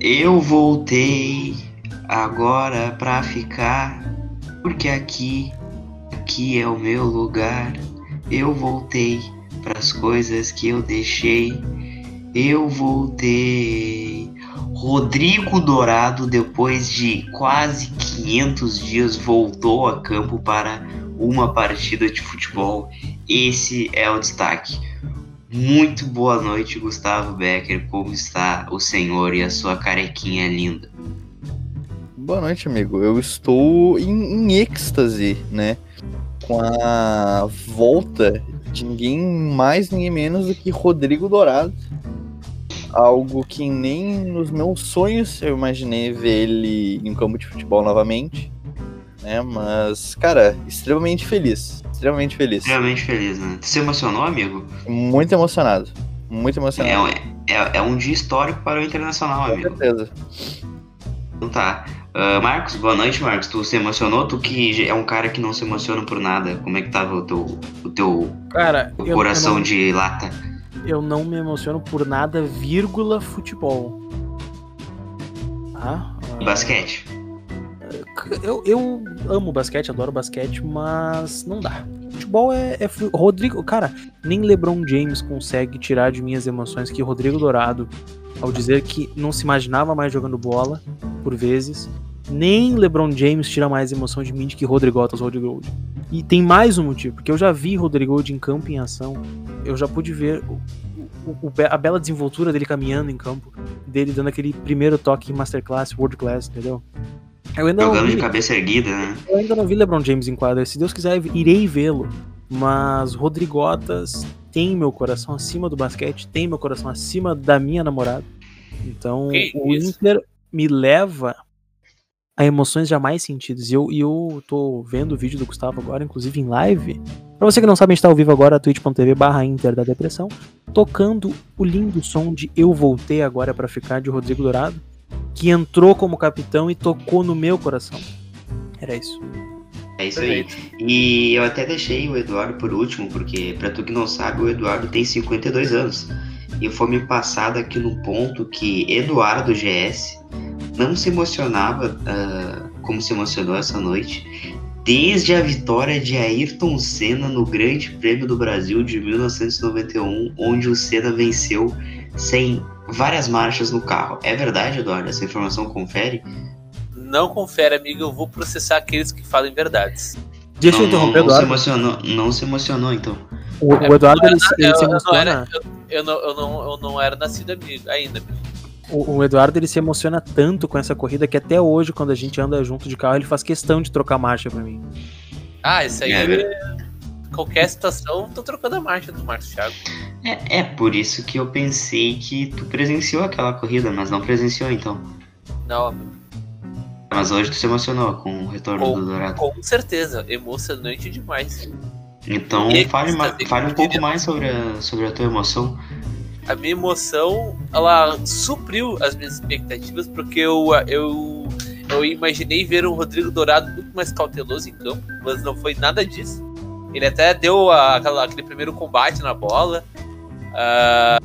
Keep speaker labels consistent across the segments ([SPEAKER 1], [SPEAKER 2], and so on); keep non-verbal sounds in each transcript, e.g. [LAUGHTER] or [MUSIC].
[SPEAKER 1] Eu voltei agora pra ficar, porque aqui, aqui é o meu lugar. Eu voltei pras coisas que eu deixei. Eu voltei. Rodrigo Dourado, depois de quase 500 dias, voltou a campo para uma partida de futebol. Esse é o destaque. Muito boa noite, Gustavo Becker. Como está o senhor e a sua carequinha linda?
[SPEAKER 2] Boa noite, amigo. Eu estou em, em êxtase, né? Com a volta de ninguém mais, ninguém menos do que Rodrigo Dourado algo que nem nos meus sonhos eu imaginei ver ele em campo de futebol novamente. Né? Mas, cara, extremamente feliz. Extremamente feliz.
[SPEAKER 1] Extremamente feliz, né? Você se emocionou, amigo?
[SPEAKER 2] Muito emocionado. Muito emocionado.
[SPEAKER 1] É, é, é um dia histórico para o Internacional,
[SPEAKER 2] Com
[SPEAKER 1] amigo.
[SPEAKER 2] certeza.
[SPEAKER 1] Então tá. Uh, Marcos, boa noite, Marcos. Tu se emocionou? Tu que é um cara que não se emociona por nada. Como é que tava o teu, o teu
[SPEAKER 3] Cara,
[SPEAKER 1] o coração
[SPEAKER 3] não,
[SPEAKER 1] de lata?
[SPEAKER 3] eu não me emociono por nada, vírgula, futebol. Ah,
[SPEAKER 1] Basquete.
[SPEAKER 3] Eu, eu amo basquete, adoro basquete, mas não dá. Futebol é, é Rodrigo, cara, nem LeBron James consegue tirar de minhas emoções que Rodrigo Dourado, ao dizer que não se imaginava mais jogando bola, por vezes, nem LeBron James tira mais emoção de mim do que Rodrigotas Rodrigo. E tem mais um motivo, porque eu já vi Rodrigo em campo em ação, eu já pude ver a bela desenvoltura dele caminhando em campo, dele dando aquele primeiro toque Masterclass, World Class, entendeu? Eu ainda não
[SPEAKER 1] Jogando
[SPEAKER 3] vi-
[SPEAKER 1] de cabeça erguida, né?
[SPEAKER 3] eu ainda não vi LeBron James em quadra. Se Deus quiser, irei vê-lo. Mas Rodrigotas tem meu coração acima do basquete, tem meu coração acima da minha namorada. Então,
[SPEAKER 4] Que
[SPEAKER 3] o
[SPEAKER 4] isso?
[SPEAKER 3] Inter me leva a emoções jamais sentidas. E eu, e eu tô vendo o vídeo do Gustavo agora, inclusive em live. Pra você que não sabe, a gente tá ao vivo agora, twitch.tv barra Inter da Depressão, tocando o lindo som de Eu Voltei Agora pra Ficar, de Rodrigo Dourado, que entrou como capitão e tocou no meu coração. Era isso.
[SPEAKER 1] É isso aí. E eu até deixei o Eduardo por último, porque, pra tu que não sabe, o Eduardo tem 52 anos. E foi me passado aqui no ponto que Eduardo GS não se emocionava ah, como se emocionou essa noite, desde a vitória de Ayrton Senna no Grande Prêmio do Brasil de 1991, onde o Senna venceu sem várias marchas no carro. É verdade, Eduardo? Essa informação confere?
[SPEAKER 4] Não confere, amigo. Eu vou processar aqueles que falam verdades.
[SPEAKER 3] Deixa eu
[SPEAKER 1] não,
[SPEAKER 3] interromper,
[SPEAKER 1] não, não se
[SPEAKER 3] Eduardo.
[SPEAKER 1] emocionou, não se emocionou, então.
[SPEAKER 3] O, o Eduardo ele, se- ele
[SPEAKER 4] eu,
[SPEAKER 3] se
[SPEAKER 4] eu não era,
[SPEAKER 3] emociona.
[SPEAKER 4] eu, eu não, eu, não, eu não era nascido amigo ainda. amigo.
[SPEAKER 3] O, o Eduardo ele se emociona tanto com essa corrida que até hoje, quando a gente anda junto de carro, ele faz questão de trocar marcha pra mim.
[SPEAKER 4] Ah, isso aí.
[SPEAKER 1] É,
[SPEAKER 4] qualquer situação, tô trocando a marcha do Marcos Thiago.
[SPEAKER 1] É, é por isso que eu pensei que tu presenciou aquela corrida, mas não presenciou então.
[SPEAKER 4] Não.
[SPEAKER 1] Mas hoje tu se emocionou com o retorno
[SPEAKER 4] Com-
[SPEAKER 1] do Dourado.
[SPEAKER 4] Com certeza. Emocionante demais.
[SPEAKER 1] Então fale, fale um pouco mais sobre a, sobre a tua emoção.
[SPEAKER 4] A minha emoção, ela supriu as minhas expectativas, porque eu, eu, eu imaginei ver um Rodrigo Dourado muito mais cauteloso em campo, mas não foi nada disso. Ele até deu a- aquela- aquele primeiro combate na bola. Ah,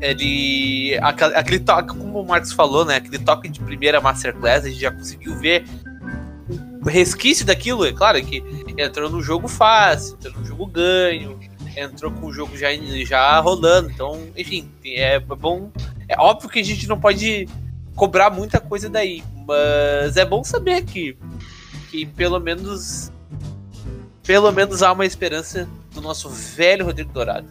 [SPEAKER 4] ele. aquela- Aquele toque, como o Marcos falou, né? Aquele toque de primeira Masterclass, a gente já conseguiu ver o resquício daquilo. É claro que entrou no jogo fácil, entrou no jogo ganho, entrou com o jogo já, já rolando. Então, enfim, é bom. É óbvio que a gente não pode cobrar muita coisa daí, mas é bom saber que, que pelo menos. Pelo menos há uma esperança do nosso velho Rodrigo Dourado.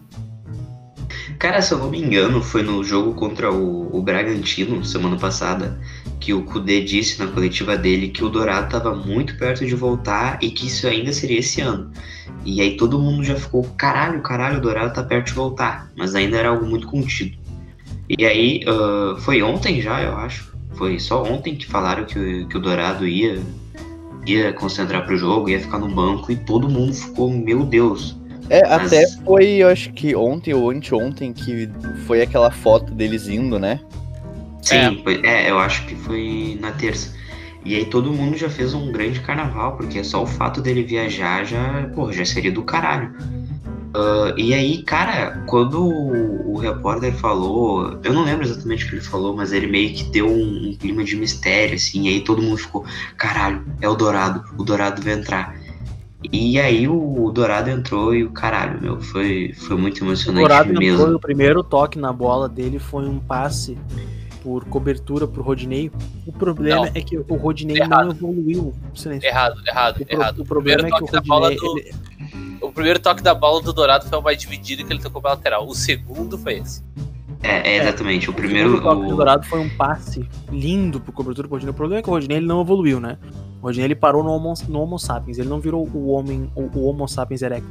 [SPEAKER 1] Cara, se eu não me engano, foi no jogo contra o, o Bragantino, semana passada, que o Kudê disse na coletiva dele que o Dourado estava muito perto de voltar e que isso ainda seria esse ano. E aí todo mundo já ficou, caralho, caralho, o Dourado tá perto de voltar. Mas ainda era algo muito contido. E aí, ah, foi ontem já, eu acho. Foi só ontem que falaram que, que o Dourado ia, ia concentrar pro jogo, ia ficar no banco e todo mundo ficou, meu Deus.
[SPEAKER 2] É,
[SPEAKER 1] Mas-
[SPEAKER 2] até foi, eu acho que ontem ou anteontem que foi aquela foto deles indo, né?
[SPEAKER 1] Sim, foi- é, eu acho que foi na terça. E aí todo mundo já fez um grande carnaval, porque só o fato dele viajar já, porra, já seria do caralho. Ah, e aí, cara, quando o, o repórter falou, eu não lembro exatamente o que ele falou, mas ele meio que deu um, um clima de mistério, assim, e aí todo mundo ficou, caralho, é o Dourado, o Dourado vai entrar. E aí o, o Dourado entrou e o caralho, meu, foi, foi muito
[SPEAKER 3] O
[SPEAKER 1] emocionante
[SPEAKER 3] Dourado entrou e
[SPEAKER 1] mesmo.
[SPEAKER 3] o primeiro toque na bola dele foi um passe por cobertura pro Rodinei. O problema
[SPEAKER 4] Não.
[SPEAKER 3] é que o Rodinei
[SPEAKER 4] Errado.
[SPEAKER 3] não evoluiu. Silêncio.
[SPEAKER 4] Errado, errado,
[SPEAKER 3] O, pro-
[SPEAKER 4] errado.
[SPEAKER 3] o problema é que o Rodinei.
[SPEAKER 4] Do- O primeiro toque da bola do Dourado foi o mais dividido que ele tocou pra lateral. O segundo foi esse.
[SPEAKER 1] É, é, exatamente, o
[SPEAKER 3] o
[SPEAKER 1] primeiro.
[SPEAKER 3] segundo toque do
[SPEAKER 1] o-
[SPEAKER 3] Dourado foi um passe lindo pro cobertura pro Rodinei. O problema é que o Rodinei ele não evoluiu, né? O Rodinei ele parou no Homo, no homo sapiens. Ele não virou o homem, o, o Homo sapiens erectus.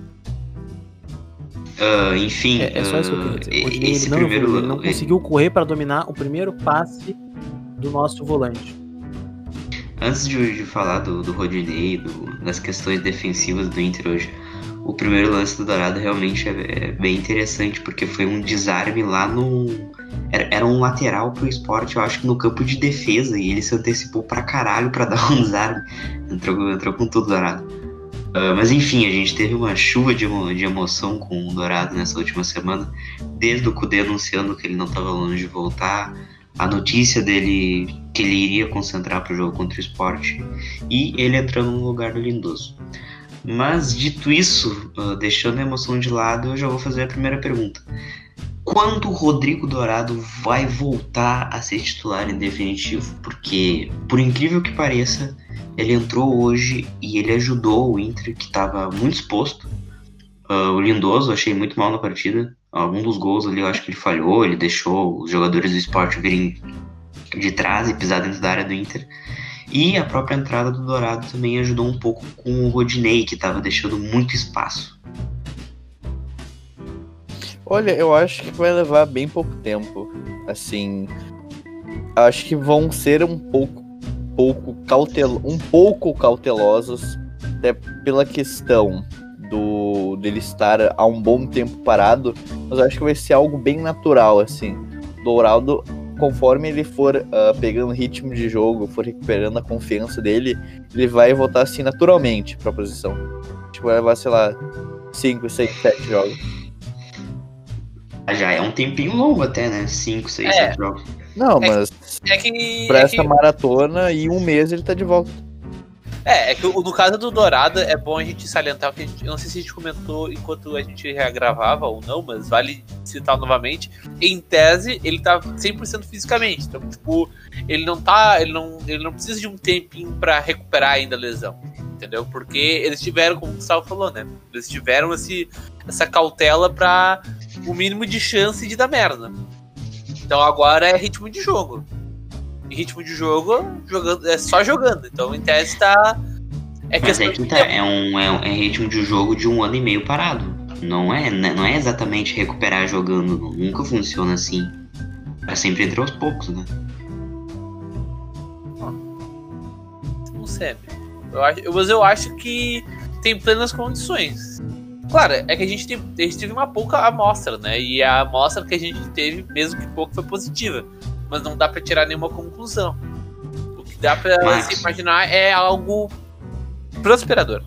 [SPEAKER 1] ah, enfim,
[SPEAKER 3] É, é só isso que eu queria dizer. O
[SPEAKER 1] ah,
[SPEAKER 3] Rodinei
[SPEAKER 1] esse
[SPEAKER 3] ele não,
[SPEAKER 1] primeiro.
[SPEAKER 3] evoluiu, ele não conseguiu correr para dominar o primeiro passe do nosso volante.
[SPEAKER 1] Antes de, de falar do, do Rodinei, do- das questões defensivas do Inter hoje, o primeiro lance do Dourado realmente é, é bem interessante, porque foi um desarme lá no. Era, era um lateral pro esporte, eu acho que no campo de defesa, e ele se antecipou pra caralho pra [LAUGHS] dar um desarme. Entrou, entrou com tudo Dourado. Ah, mas enfim, a gente teve uma chuva de, de emoção com o Dourado nessa última semana, desde o Cudê anunciando que ele não estava longe de voltar, a notícia dele que ele iria concentrar para o jogo contra o esporte e ele entrando no lugar do Lindoso. Mas dito isso, ah, deixando a emoção de lado, eu já vou fazer a primeira pergunta. Quando o Rodrigo Dourado vai voltar a ser titular em definitivo? Porque, por incrível que pareça, ele entrou hoje e ele ajudou o Inter, que estava muito exposto. Ah, o Lindoso, achei muito mal na partida. Algum dos gols ali eu acho que ele falhou, ele deixou os jogadores do esporte virem de trás e pisar dentro da área do Inter. E a própria entrada do Dourado também ajudou um pouco com o Rodinei, que estava deixando muito espaço.
[SPEAKER 2] Olha, eu acho que vai levar bem pouco tempo. Assim, acho que vão ser um pouco, pouco cautel, um pouco cautelosos, até pela questão do dele estar há um bom tempo parado. Mas acho que vai ser algo bem natural, assim. Dourado, conforme ele for ah, pegando ritmo de jogo, for recuperando a confiança dele, ele vai voltar assim naturalmente para a posição. Que vai levar, sei lá, 5, 6, 7 jogos.
[SPEAKER 1] Já é um tempinho longo até, né? 5, 6,
[SPEAKER 4] É.
[SPEAKER 1] 7 jogos.
[SPEAKER 2] Não,
[SPEAKER 4] É
[SPEAKER 2] mas
[SPEAKER 4] É que.
[SPEAKER 2] pra
[SPEAKER 4] é
[SPEAKER 2] essa
[SPEAKER 4] que-
[SPEAKER 2] maratona e um mês ele tá de volta.
[SPEAKER 4] É, é que no caso do Dourado é bom a gente salientar que a gente, eu não sei se a gente comentou enquanto a gente gravava ou não, mas vale citar novamente. Em tese, ele tá 100% fisicamente. Então, tipo, ele não tá, ele não, ele não precisa de um tempinho pra recuperar ainda a lesão, entendeu? Porque eles tiveram, como o Gustavo falou, né? Eles tiveram esse, essa cautela pra o mínimo de chance de dar merda. Então agora é ritmo de jogo. Ritmo de jogo, jogando, é só jogando. Então, em tese, tá. É
[SPEAKER 1] Mas é que tá, é um, é, um- é ritmo de jogo de um ano e meio parado. Não é, né, não é exatamente recuperar jogando, não. nunca funciona assim. É sempre entre aos poucos, né?
[SPEAKER 4] Não sei. Eu acho, mas eu acho que tem plenas condições. Claro, é que a gente, tem, a gente teve uma pouca amostra, né? E a amostra que a gente teve, mesmo que pouco, foi positiva. Mas não dá pra tirar nenhuma conclusão. O que dá pra
[SPEAKER 1] Mas-
[SPEAKER 4] se imaginar é algo prosperador.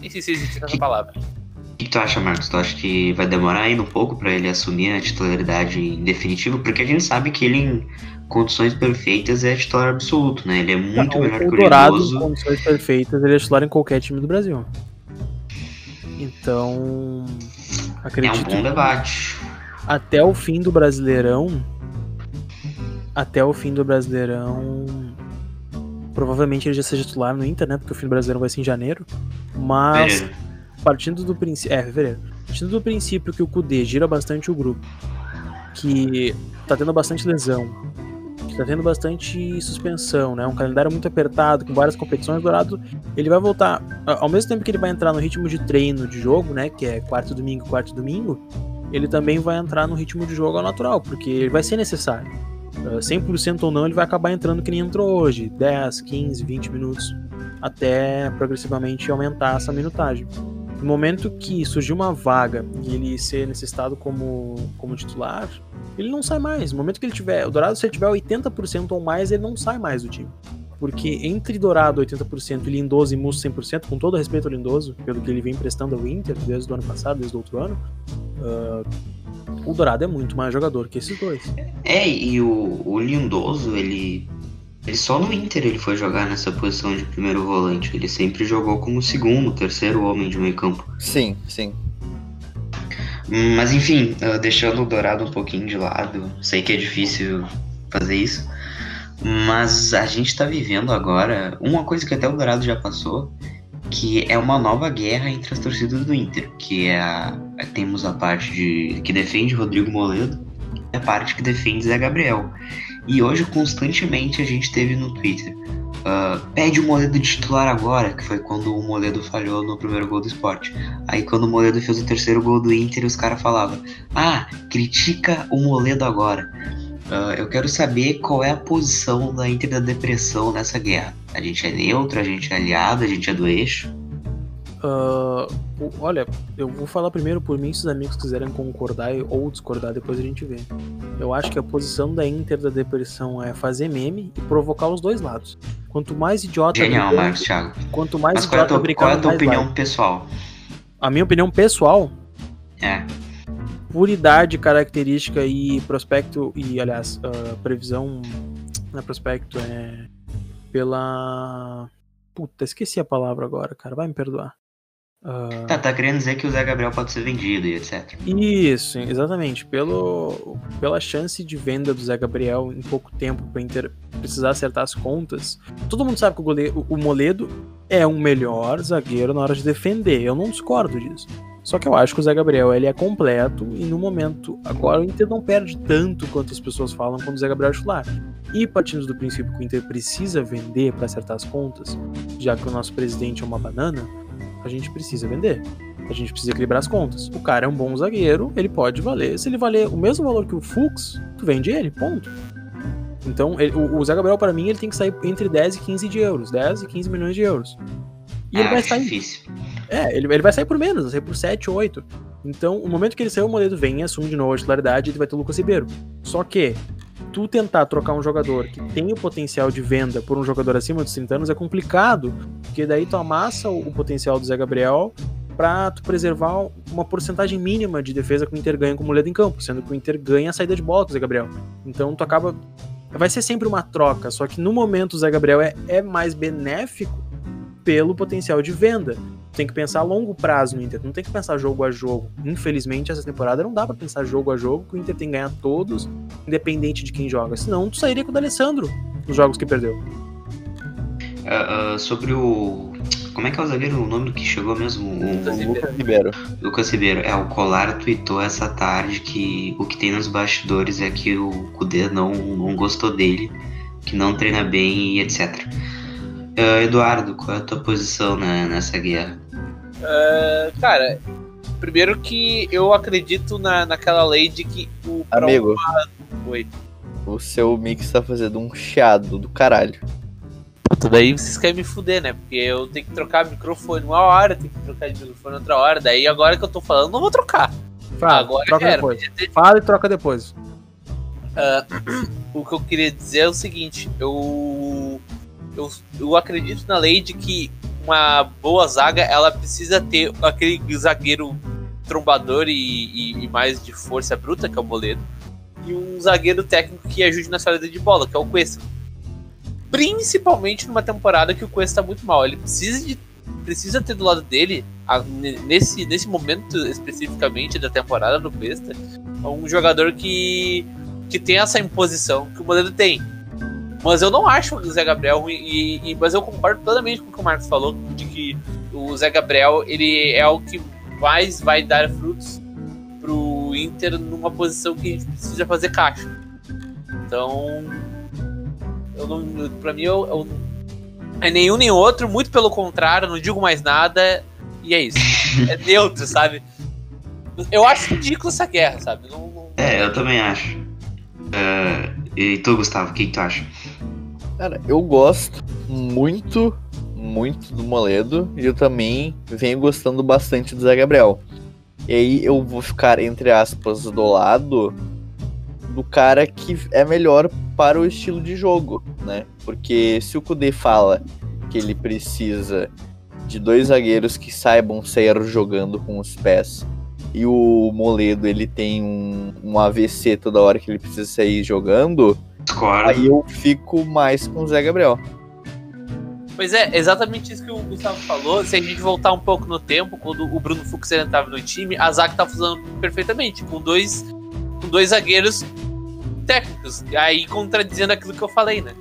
[SPEAKER 4] Nem sei se existe essa palavra.
[SPEAKER 1] O que tu acha, Marcos? Tu acha que vai demorar ainda um pouco pra ele assumir a titularidade em definitivo? Porque a gente sabe que ele, em condições perfeitas, é titular absoluto, né? Ele é muito
[SPEAKER 3] Não,
[SPEAKER 1] melhor
[SPEAKER 3] o
[SPEAKER 1] que o
[SPEAKER 3] Dourado, em condições perfeitas, ele é titular em qualquer time do Brasil. Então,
[SPEAKER 1] É um
[SPEAKER 3] acredito
[SPEAKER 1] bom
[SPEAKER 3] que
[SPEAKER 1] debate.
[SPEAKER 3] até o fim do Brasileirão, até o fim do Brasileirão, provavelmente ele já seja titular no Inter, né? Porque o fim do Brasileirão vai ser em janeiro. Mas
[SPEAKER 1] Pereira.
[SPEAKER 3] partindo do princípio. É, fevereiro. Partindo do princípio que o Kudê gira bastante o grupo, que tá tendo bastante lesão, que tá tendo bastante suspensão, né? Um calendário muito apertado, com várias competições, Dourado, ele vai voltar. Ao mesmo tempo que ele vai entrar no ritmo de treino de jogo, né? Que é quarto domingo, quarto domingo, ele também vai entrar no ritmo de jogo ao natural, porque ele vai ser necessário. Uh, 100% ou não, ele vai acabar entrando que nem entrou hoje, 10, 15, 20 minutos, até progressivamente aumentar essa minutagem. No momento que surgir uma vaga e ele ser necessitado como, como titular, ele não sai mais. No momento que ele tiver, o Dourado, se ele tiver 80% ou mais, ele não sai mais do time. Porque entre Dourado 80% e Lindoso e Musso 100%, com todo respeito ao Lindoso, pelo que ele vem prestando ao Inter desde o ano passado, desde o outro ano, uh, o Dourado é muito mais jogador que esses dois.
[SPEAKER 1] É, e o, o Lindoso, ele, ele só no Inter ele foi jogar nessa posição de primeiro volante. Ele sempre jogou como segundo, terceiro homem de meio campo.
[SPEAKER 2] Sim, sim.
[SPEAKER 1] Mas enfim, uh, deixando o Dourado um pouquinho de lado, sei que é difícil fazer isso, mas a gente tá vivendo agora uma coisa que até o Dourado já passou, que é uma nova guerra entre as torcidas do Inter, que é a, temos a parte de que defende Rodrigo Moledo e a parte que defende Zé Gabriel. E hoje constantemente a gente teve no Twitter Uh, pede o Moledo de titular agora, que foi quando o Moledo falhou no primeiro gol do esporte. Aí quando o Moledo fez o terceiro gol do Inter, os caras falavam: Ah, critica o Moledo agora. Uh, eu quero saber qual é a posição da Inter da depressão nessa guerra. A gente é neutro, a gente é aliado, a gente é do eixo.
[SPEAKER 3] Uh, olha, eu vou falar primeiro por mim, se os amigos quiserem concordar ou discordar, depois a gente vê. Eu acho que a posição da Inter da depressão é fazer meme e provocar os dois lados. Quanto mais idiota.
[SPEAKER 1] Genial, Marcos Thiago.
[SPEAKER 3] Quanto mais
[SPEAKER 1] Mas idiota
[SPEAKER 3] qual é a tua,
[SPEAKER 1] qual é a tua opinião vai. pessoal?
[SPEAKER 3] A minha opinião pessoal?
[SPEAKER 1] É.
[SPEAKER 3] Por idade, característica e prospecto, e aliás, uh, previsão. Não é prospecto, é. Pela. Puta, esqueci a palavra agora, cara. Vai me perdoar.
[SPEAKER 1] Uh... Tá, tá querendo dizer que o Zé Gabriel pode ser vendido e etc.
[SPEAKER 3] Isso, exatamente. Pelo, pela chance de venda do Zé Gabriel em pouco tempo para Inter precisar acertar as contas. Todo mundo sabe que o, goleiro, o Moledo é um melhor zagueiro na hora de defender. Eu não discordo disso. Só que eu acho que o Zé Gabriel ele é completo e no momento agora o Inter não perde tanto quanto as pessoas falam quando o Zé Gabriel é titular. E partindo do princípio que o Inter precisa vender para acertar as contas, já que o nosso presidente é uma banana, a gente precisa vender. A gente precisa equilibrar as contas. O cara é um bom zagueiro, ele pode valer. Se ele valer o mesmo valor que o Fux, tu vende ele, ponto. Então, ele, o, o Zé Gabriel, para mim, ele tem que sair entre 10 e 15 de euros. 10 e 15 milhões de euros. E
[SPEAKER 1] ah,
[SPEAKER 3] ele vai sair.
[SPEAKER 1] Difícil.
[SPEAKER 3] É, ele, ele vai sair por menos, vai sair por 7, 8. Então, o momento que ele sair, o Moledo vem e assume de novo a titularidade e vai ter o Lucas Ribeiro. Só que, tu tentar trocar um jogador que tem o potencial de venda por um jogador acima dos 30 anos é complicado, porque daí tu amassa o, o potencial do Zé Gabriel para tu preservar uma porcentagem mínima de defesa que o Inter ganha com o Moledo em campo, sendo que o Inter ganha a saída de bola com o Zé Gabriel. Então tu acaba. Vai ser sempre uma troca, só que no momento o Zé Gabriel é, é mais benéfico pelo potencial de venda tem que pensar a longo prazo no Inter, não tem que pensar jogo a jogo. Infelizmente, essa temporada não dá para pensar jogo a jogo, que o Inter tem que ganhar todos, independente de quem joga. Senão, tu sairia com o D'Alessandro nos jogos que perdeu.
[SPEAKER 1] Uh, uh, sobre o. Como é que é o zagueiro? O nome que chegou mesmo? O
[SPEAKER 2] Lucas Ribeiro.
[SPEAKER 1] Lucas Ribeiro. É, o Colar tweetou essa tarde que o que tem nos bastidores é que o Kudê não, não gostou dele, que não treina bem e etc. Uh, Eduardo, qual é a tua posição né, nessa guerra?
[SPEAKER 4] Uh, cara, primeiro que eu acredito na, naquela lei de que o.
[SPEAKER 2] Amigo. Oi. O seu mix tá fazendo um chiado do caralho.
[SPEAKER 4] Puta, daí vocês querem me fuder, né? Porque eu tenho que trocar microfone uma hora, tenho que trocar de microfone outra hora. Daí agora que eu tô falando, não vou trocar.
[SPEAKER 3] Fala, agora troca era, depois. Ter... Fala e troca depois.
[SPEAKER 4] Uh, [CLEARS THROAT] o que eu queria dizer é o seguinte, eu eu, eu acredito na lei de que uma boa zaga ela precisa ter aquele zagueiro trombador e, e, e, mais de força bruta, que é o Moledo, e um zagueiro técnico que ajude na saída de bola, que é o Cuesta. Principalmente numa temporada que o Cuesta está muito mal. Ele precisa, de, precisa ter do lado dele, a, nesse, nesse momento especificamente da temporada do Cuesta, um jogador que, que tem essa imposição que o Moledo tem mas eu não acho o Zé Gabriel ruim, e, e, mas eu concordo totalmente com o que o Marcos falou, de que o Zé Gabriel ele é o que mais vai dar frutos pro Inter numa posição que a gente precisa fazer caixa. Então, eu não, pra mim, eu, eu, é nenhum nem outro, muito pelo contrário, não digo mais nada, e é isso. É [LAUGHS] neutro, sabe? Eu acho ridículo essa guerra, sabe? Não, não...
[SPEAKER 1] É, eu também acho. Uh, e tu, Gustavo, o que, que tu acha?
[SPEAKER 2] Cara, eu gosto muito, muito do Moledo e eu também venho gostando bastante do Zé Gabriel. E aí eu vou ficar, entre aspas, do lado do cara que é melhor para o estilo de jogo. né? Porque se o Kudê fala que ele precisa de dois zagueiros que saibam sair jogando com os pés e o Moledo ele tem um, um AVC toda hora que ele precisa sair jogando,
[SPEAKER 1] Discordo.
[SPEAKER 2] aí eu fico mais com o Zé Gabriel.
[SPEAKER 5] Pois é, exatamente isso que o Gustavo falou. Se a gente voltar um pouco no tempo, quando o Bruno Fux entrava no time, a Zac tá funcionando perfeitamente, com dois, com dois zagueiros técnicos. Aí contradizendo aquilo que eu falei, né?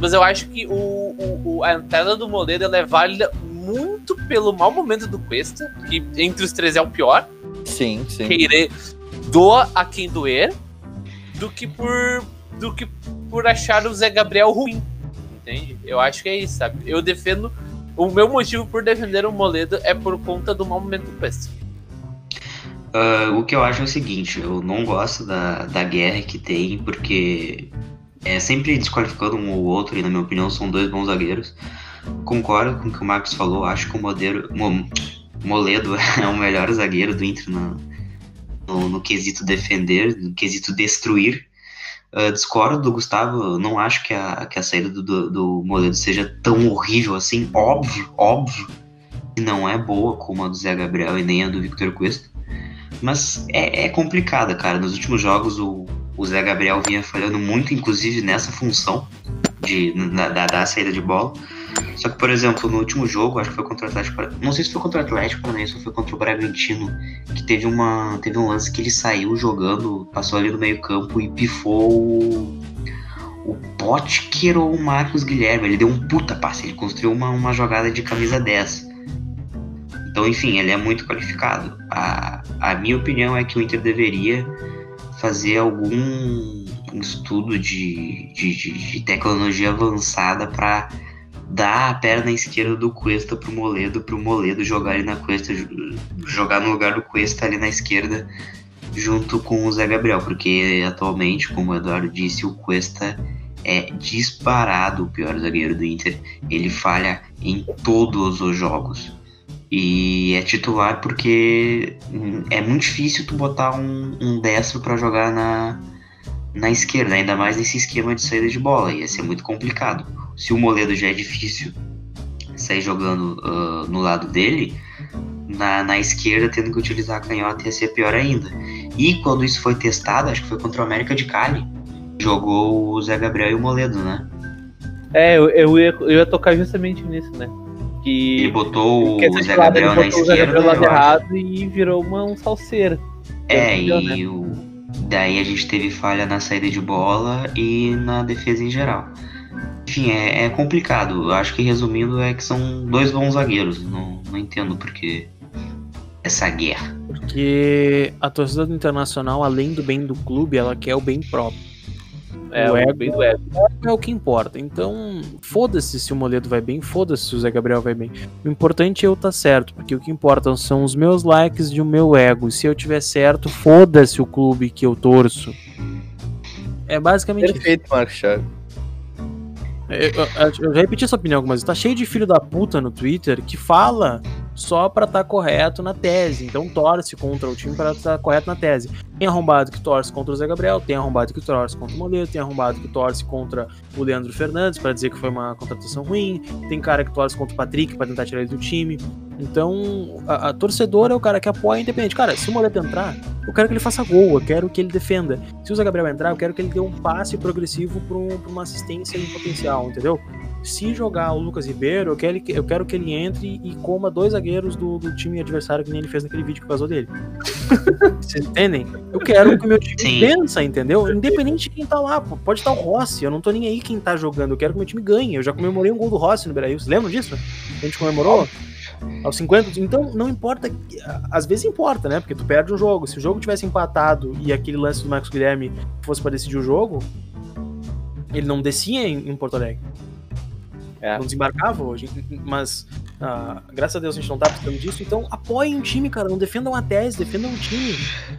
[SPEAKER 5] Mas eu acho que o, o- o- a entrada do Moledo ela é válida muito pelo mau momento do Cuesta, que entre os três é o pior.
[SPEAKER 2] Sim, sim.
[SPEAKER 5] Querer doa a quem doer, do que por do que por achar o Zé Gabriel ruim. Entende? Eu acho que é isso, sabe? Eu defendo. O meu motivo por defender o Moledo é por conta do mau momento do Cuesta.
[SPEAKER 1] Ah, o que eu acho é o seguinte, eu não gosto da, da guerra que tem, porque é sempre desqualificando um ou outro, e na minha opinião são dois bons zagueiros. Concordo com o que o Marcos falou, acho que o Modeiro, Mo- Moledo [LAUGHS] é o melhor zagueiro do Inter no, no, no quesito defender, no quesito destruir. Ah, discordo do Gustavo, não acho que a, que a saída do, do, do Moledo seja tão horrível assim, óbvio, óbvio que não é boa como a do Zé Gabriel e nem a do Victor Cuesta. Mas é, é complicada, cara. Nos últimos jogos o, o Zé Gabriel vinha falhando muito, inclusive nessa função de, da, da saída de bola. Só que, por exemplo, no último jogo, acho que foi contra o Atlético. Não sei se foi contra o Atlético Paranaense ou foi contra o Bragantino. Que teve, uma, teve um lance que ele saiu jogando, passou ali no meio-campo e pifou o, o Potker ou o Marcos Guilherme. Ele deu um puta passe, ele construiu uma, uma jogada de camisa 10. Então, enfim, ele é muito qualificado. A, a minha opinião é que o Inter deveria fazer algum estudo de, de, de, de tecnologia avançada para dar a perna esquerda do Cuesta pro Moledo, pro Moledo jogar ali na Cuesta, jogar no lugar do Cuesta ali na esquerda, junto com o Zé Gabriel, porque atualmente, como o Eduardo disse, o Cuesta é disparado o pior zagueiro do Inter. Ele falha em todos os jogos. E é titular porque hum, é muito difícil tu botar um, um destro para jogar na, na esquerda, ainda mais nesse esquema de saída de bola. Ia ser muito complicado. Se o Moledo já é difícil sair jogando ah, no lado dele, na, na esquerda tendo que utilizar a canhota ia ser pior ainda. E quando isso foi testado, acho que foi contra o América de Cali, jogou o Zé Gabriel e o Moledo, né?
[SPEAKER 4] É, eu, eu, ia, eu ia tocar justamente nisso, né?
[SPEAKER 1] Ele
[SPEAKER 4] Que.
[SPEAKER 1] botou
[SPEAKER 4] que essa
[SPEAKER 1] o Zé
[SPEAKER 4] ele
[SPEAKER 1] Gabriel na
[SPEAKER 4] botou o Zé
[SPEAKER 1] esquerda.
[SPEAKER 4] Gabriel do lado errado e virou uma, um salseiro.
[SPEAKER 1] É,
[SPEAKER 4] né?
[SPEAKER 1] e o, daí a gente teve falha na saída de bola e na defesa em geral. Enfim, é, é complicado. Eu acho que resumindo é que são dois bons zagueiros. Não, não entendo porque essa guerra.
[SPEAKER 3] Porque a torcida do Internacional, além do bem do clube, ela quer o bem próprio.
[SPEAKER 4] É,
[SPEAKER 3] O ego-
[SPEAKER 4] bem do ego.
[SPEAKER 3] É o que importa. Então, foda-se se o Moledo vai bem, foda-se se o Zé Gabriel vai bem. O importante é eu estar certo, porque o que importa são os meus likes e o meu ego. E se eu tiver certo, foda-se o clube que eu torço. É basicamente.
[SPEAKER 2] Perfeito, Marcos Chaves.
[SPEAKER 3] Eu, eu- eu já repeti essa opinião algumas vezes. Tá cheio de filho da puta no Twitter que fala só pra estar correto na tese. Então torce contra o time pra estar correto na tese. Tem arrombado que torce contra o Zé Gabriel, tem arrombado que torce contra o Moledo, tem arrombado que torce contra o Leandro Fernandes pra dizer que foi uma contratação ruim, tem cara que torce contra o Patrick pra tentar tirar ele do time. Então, a, a torcedor é o cara que apoia independente. Cara, se o Moledo entrar, eu quero que ele faça gol, eu quero que ele defenda. Se o Zé Gabriel entrar, eu quero que ele dê um passe progressivo pra, um- uma assistência em potencial, entendeu? Se jogar o Lucas Ribeiro, eu quero, que- eu quero que ele entre e coma dois zagueiros do, do time adversário, que nem ele fez naquele vídeo que vazou dele. [LAUGHS] Vocês entendem? Eu quero que o meu time
[SPEAKER 1] Sim.
[SPEAKER 3] vença, entendeu? Independente de quem tá lá, pô. pode estar o Rossi, eu não tô nem aí quem tá jogando, eu quero que o meu time ganhe. Eu já comemorei um gol do Rossi no Beira-Rio, vocês lembram disso? A gente comemorou? Aos 50, então não importa, às vezes importa, né? Porque tu perde um jogo. Se o jogo tivesse empatado e aquele lance do Marcos Guilherme fosse pra decidir o jogo, ele não descia em, em Porto Alegre.
[SPEAKER 4] É.
[SPEAKER 3] Não desembarcava hoje. Mas, ah, graças a Deus, a gente não tá precisando disso. Então, apoiem o time, cara. Não defendam a tese, defendam o time.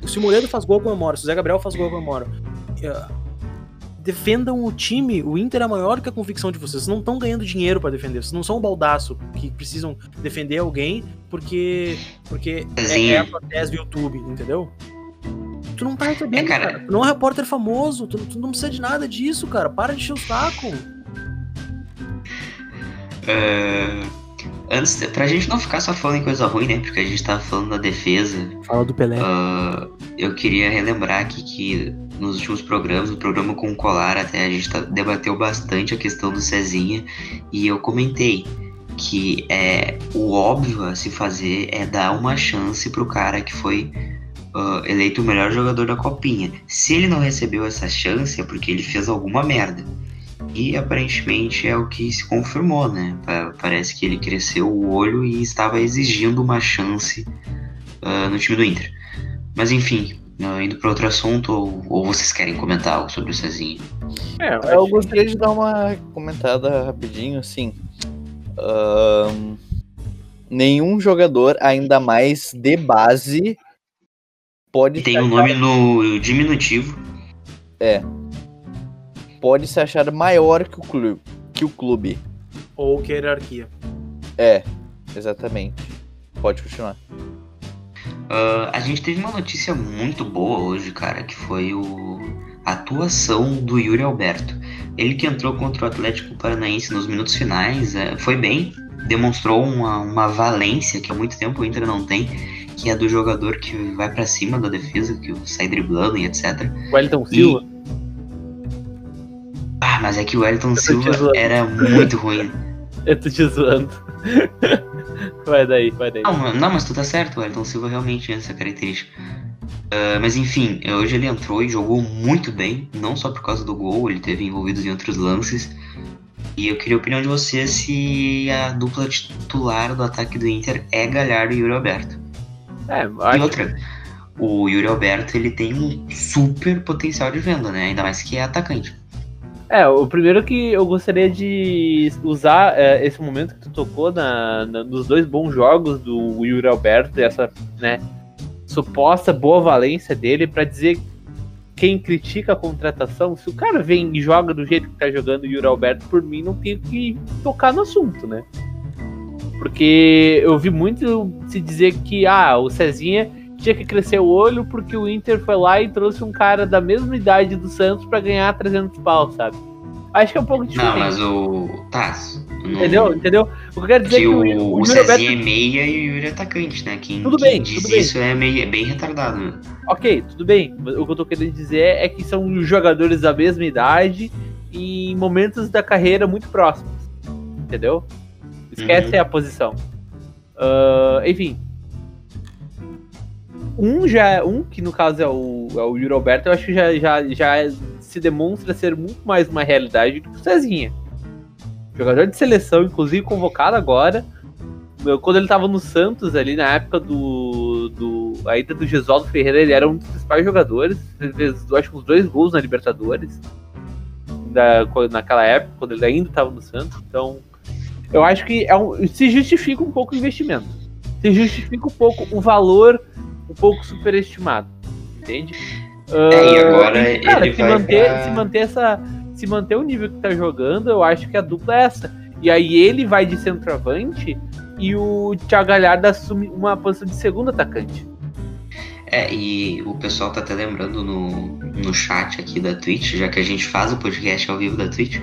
[SPEAKER 3] Se o Moledo faz gol, eu comemoro. Se o Zé Gabriel faz gol, eu comemoro. Ah, defendam o time. O Inter é maior que a convicção de vocês. Vocês não estão ganhando dinheiro pra defender. Vocês não são um baldaço que precisam defender alguém porque, porque é,
[SPEAKER 1] Sim.
[SPEAKER 3] é a tua tese do YouTube, entendeu? Tu não tá recebendo,
[SPEAKER 1] É, cara.
[SPEAKER 3] cara. Tu não é um repórter famoso. Tu, tu não precisa de nada disso, cara. Para de encher o saco.
[SPEAKER 1] É, antes, pra gente não ficar só falando em coisa ruim, né? Porque a gente tava falando da defesa.
[SPEAKER 3] Fala do Pelé.
[SPEAKER 1] ah, eu queria relembrar aqui que nos últimos programas, no programa com o Colar, até a gente tá- debateu bastante a questão do Cezinha. E eu comentei que é o óbvio a se fazer é dar uma chance pro cara que foi ah, eleito o melhor jogador da copinha. Se ele não recebeu essa chance é porque ele fez alguma merda. E aparentemente é o que se confirmou, né? Pa- Parece que ele cresceu o olho e estava exigindo uma chance ah, no time do Inter. Mas enfim, ah, indo para outro assunto, ou, ou vocês querem comentar algo sobre o Cezinha?
[SPEAKER 4] É,
[SPEAKER 2] Eu gostaria de dar uma comentada rapidinho, assim. Nenhum jogador, ainda mais de base, pode
[SPEAKER 1] E tem
[SPEAKER 2] se
[SPEAKER 1] um nome no diminutivo.
[SPEAKER 2] Pode se achar maior que o clube. Que o clube.
[SPEAKER 3] Ou que hierarquia.
[SPEAKER 2] É, exatamente. Pode continuar.
[SPEAKER 1] Ah, a gente teve uma notícia muito boa hoje, cara, que foi o... a atuação do Yuri Alberto. Ele que entrou contra o Atlético Paranaense nos minutos finais, é, foi bem, demonstrou uma, uma valência que há muito tempo o Inter não tem, que é do jogador que vai pra cima da defesa, que sai driblando e etc.
[SPEAKER 4] Wellington Silva.
[SPEAKER 1] Ah, mas é que o Wellington Silva era muito ruim. [LAUGHS]
[SPEAKER 4] Eu tô te zoando. [LAUGHS] vai daí, vai daí.
[SPEAKER 1] Não, não, mas tu tá certo, o Wellington Silva realmente tinha essa característica. Ah, mas enfim, hoje ele entrou e jogou muito bem, não só por causa do gol, ele teve envolvido em outros lances. E eu queria a opinião de você se a dupla titular do ataque do Inter é Galhardo e Yuri Alberto.
[SPEAKER 4] É,
[SPEAKER 1] E
[SPEAKER 4] acho
[SPEAKER 1] outra, o Yuri Alberto ele tem um super potencial de venda, né? Ainda mais que é atacante.
[SPEAKER 4] É, o primeiro que eu gostaria de usar é, esse momento que tu tocou na, na- nos dois bons jogos do Yuri Alberto, e essa né, suposta boa valência dele, pra dizer quem critica a contratação, se o cara vem e joga do jeito que tá jogando o Yuri Alberto, por mim não tem que tocar no assunto, né? Porque eu vi muito se dizer que ah, o Cezinha tinha que crescer o olho porque o Inter foi lá e trouxe um cara da mesma idade do Santos pra ganhar 300 pau, sabe? Acho que é um pouco diferente.
[SPEAKER 1] Não, mas o. Tá.
[SPEAKER 4] Entendeu? Entendeu? O que eu quero dizer é
[SPEAKER 1] Que
[SPEAKER 4] que
[SPEAKER 1] o,
[SPEAKER 4] o,
[SPEAKER 1] o,
[SPEAKER 4] o Yuri
[SPEAKER 1] Cezinha
[SPEAKER 4] Alberto.
[SPEAKER 1] é meia e o Yuri é atacante, né? Quem,
[SPEAKER 4] Tudo
[SPEAKER 1] quem
[SPEAKER 4] bem,
[SPEAKER 1] diz
[SPEAKER 4] tudo bem.
[SPEAKER 1] isso é, meio, é bem retardado. Né?
[SPEAKER 4] Ok, tudo bem. O que eu tô querendo dizer é que são jogadores da mesma idade e em momentos da carreira muito próximos. Entendeu? Esquece
[SPEAKER 1] Uhum.
[SPEAKER 4] a posição. Ah, enfim. Um já um que no caso é o, é o Yuri Alberto, eu acho que já, já, já se demonstra ser muito mais uma realidade do que o Cezinha. Jogador de seleção, inclusive convocado agora. Meu, Quando ele tava no Santos ali, na época do. do a ida do Gesualdo Ferreira, ele era um dos principais jogadores. Fez, acho que uns dois gols na Libertadores. Da, naquela época, quando ele ainda estava no Santos. Então, eu acho que é um, se justifica um pouco o investimento. Se justifica um pouco o valor um pouco superestimado. Entende?
[SPEAKER 1] É, e
[SPEAKER 4] Ah,
[SPEAKER 1] agora
[SPEAKER 4] e, cara,
[SPEAKER 1] ele
[SPEAKER 4] se
[SPEAKER 1] vai
[SPEAKER 4] manter,
[SPEAKER 1] pra-
[SPEAKER 4] se manter essa. Se manter o nível que tá jogando, eu acho que a dupla é essa. E aí ele vai de centroavante e o Thiago Galhardo assume uma posição de segundo atacante.
[SPEAKER 1] É, e o pessoal tá até lembrando no, no chat aqui da Twitch, já que a gente faz o podcast ao vivo da Twitch,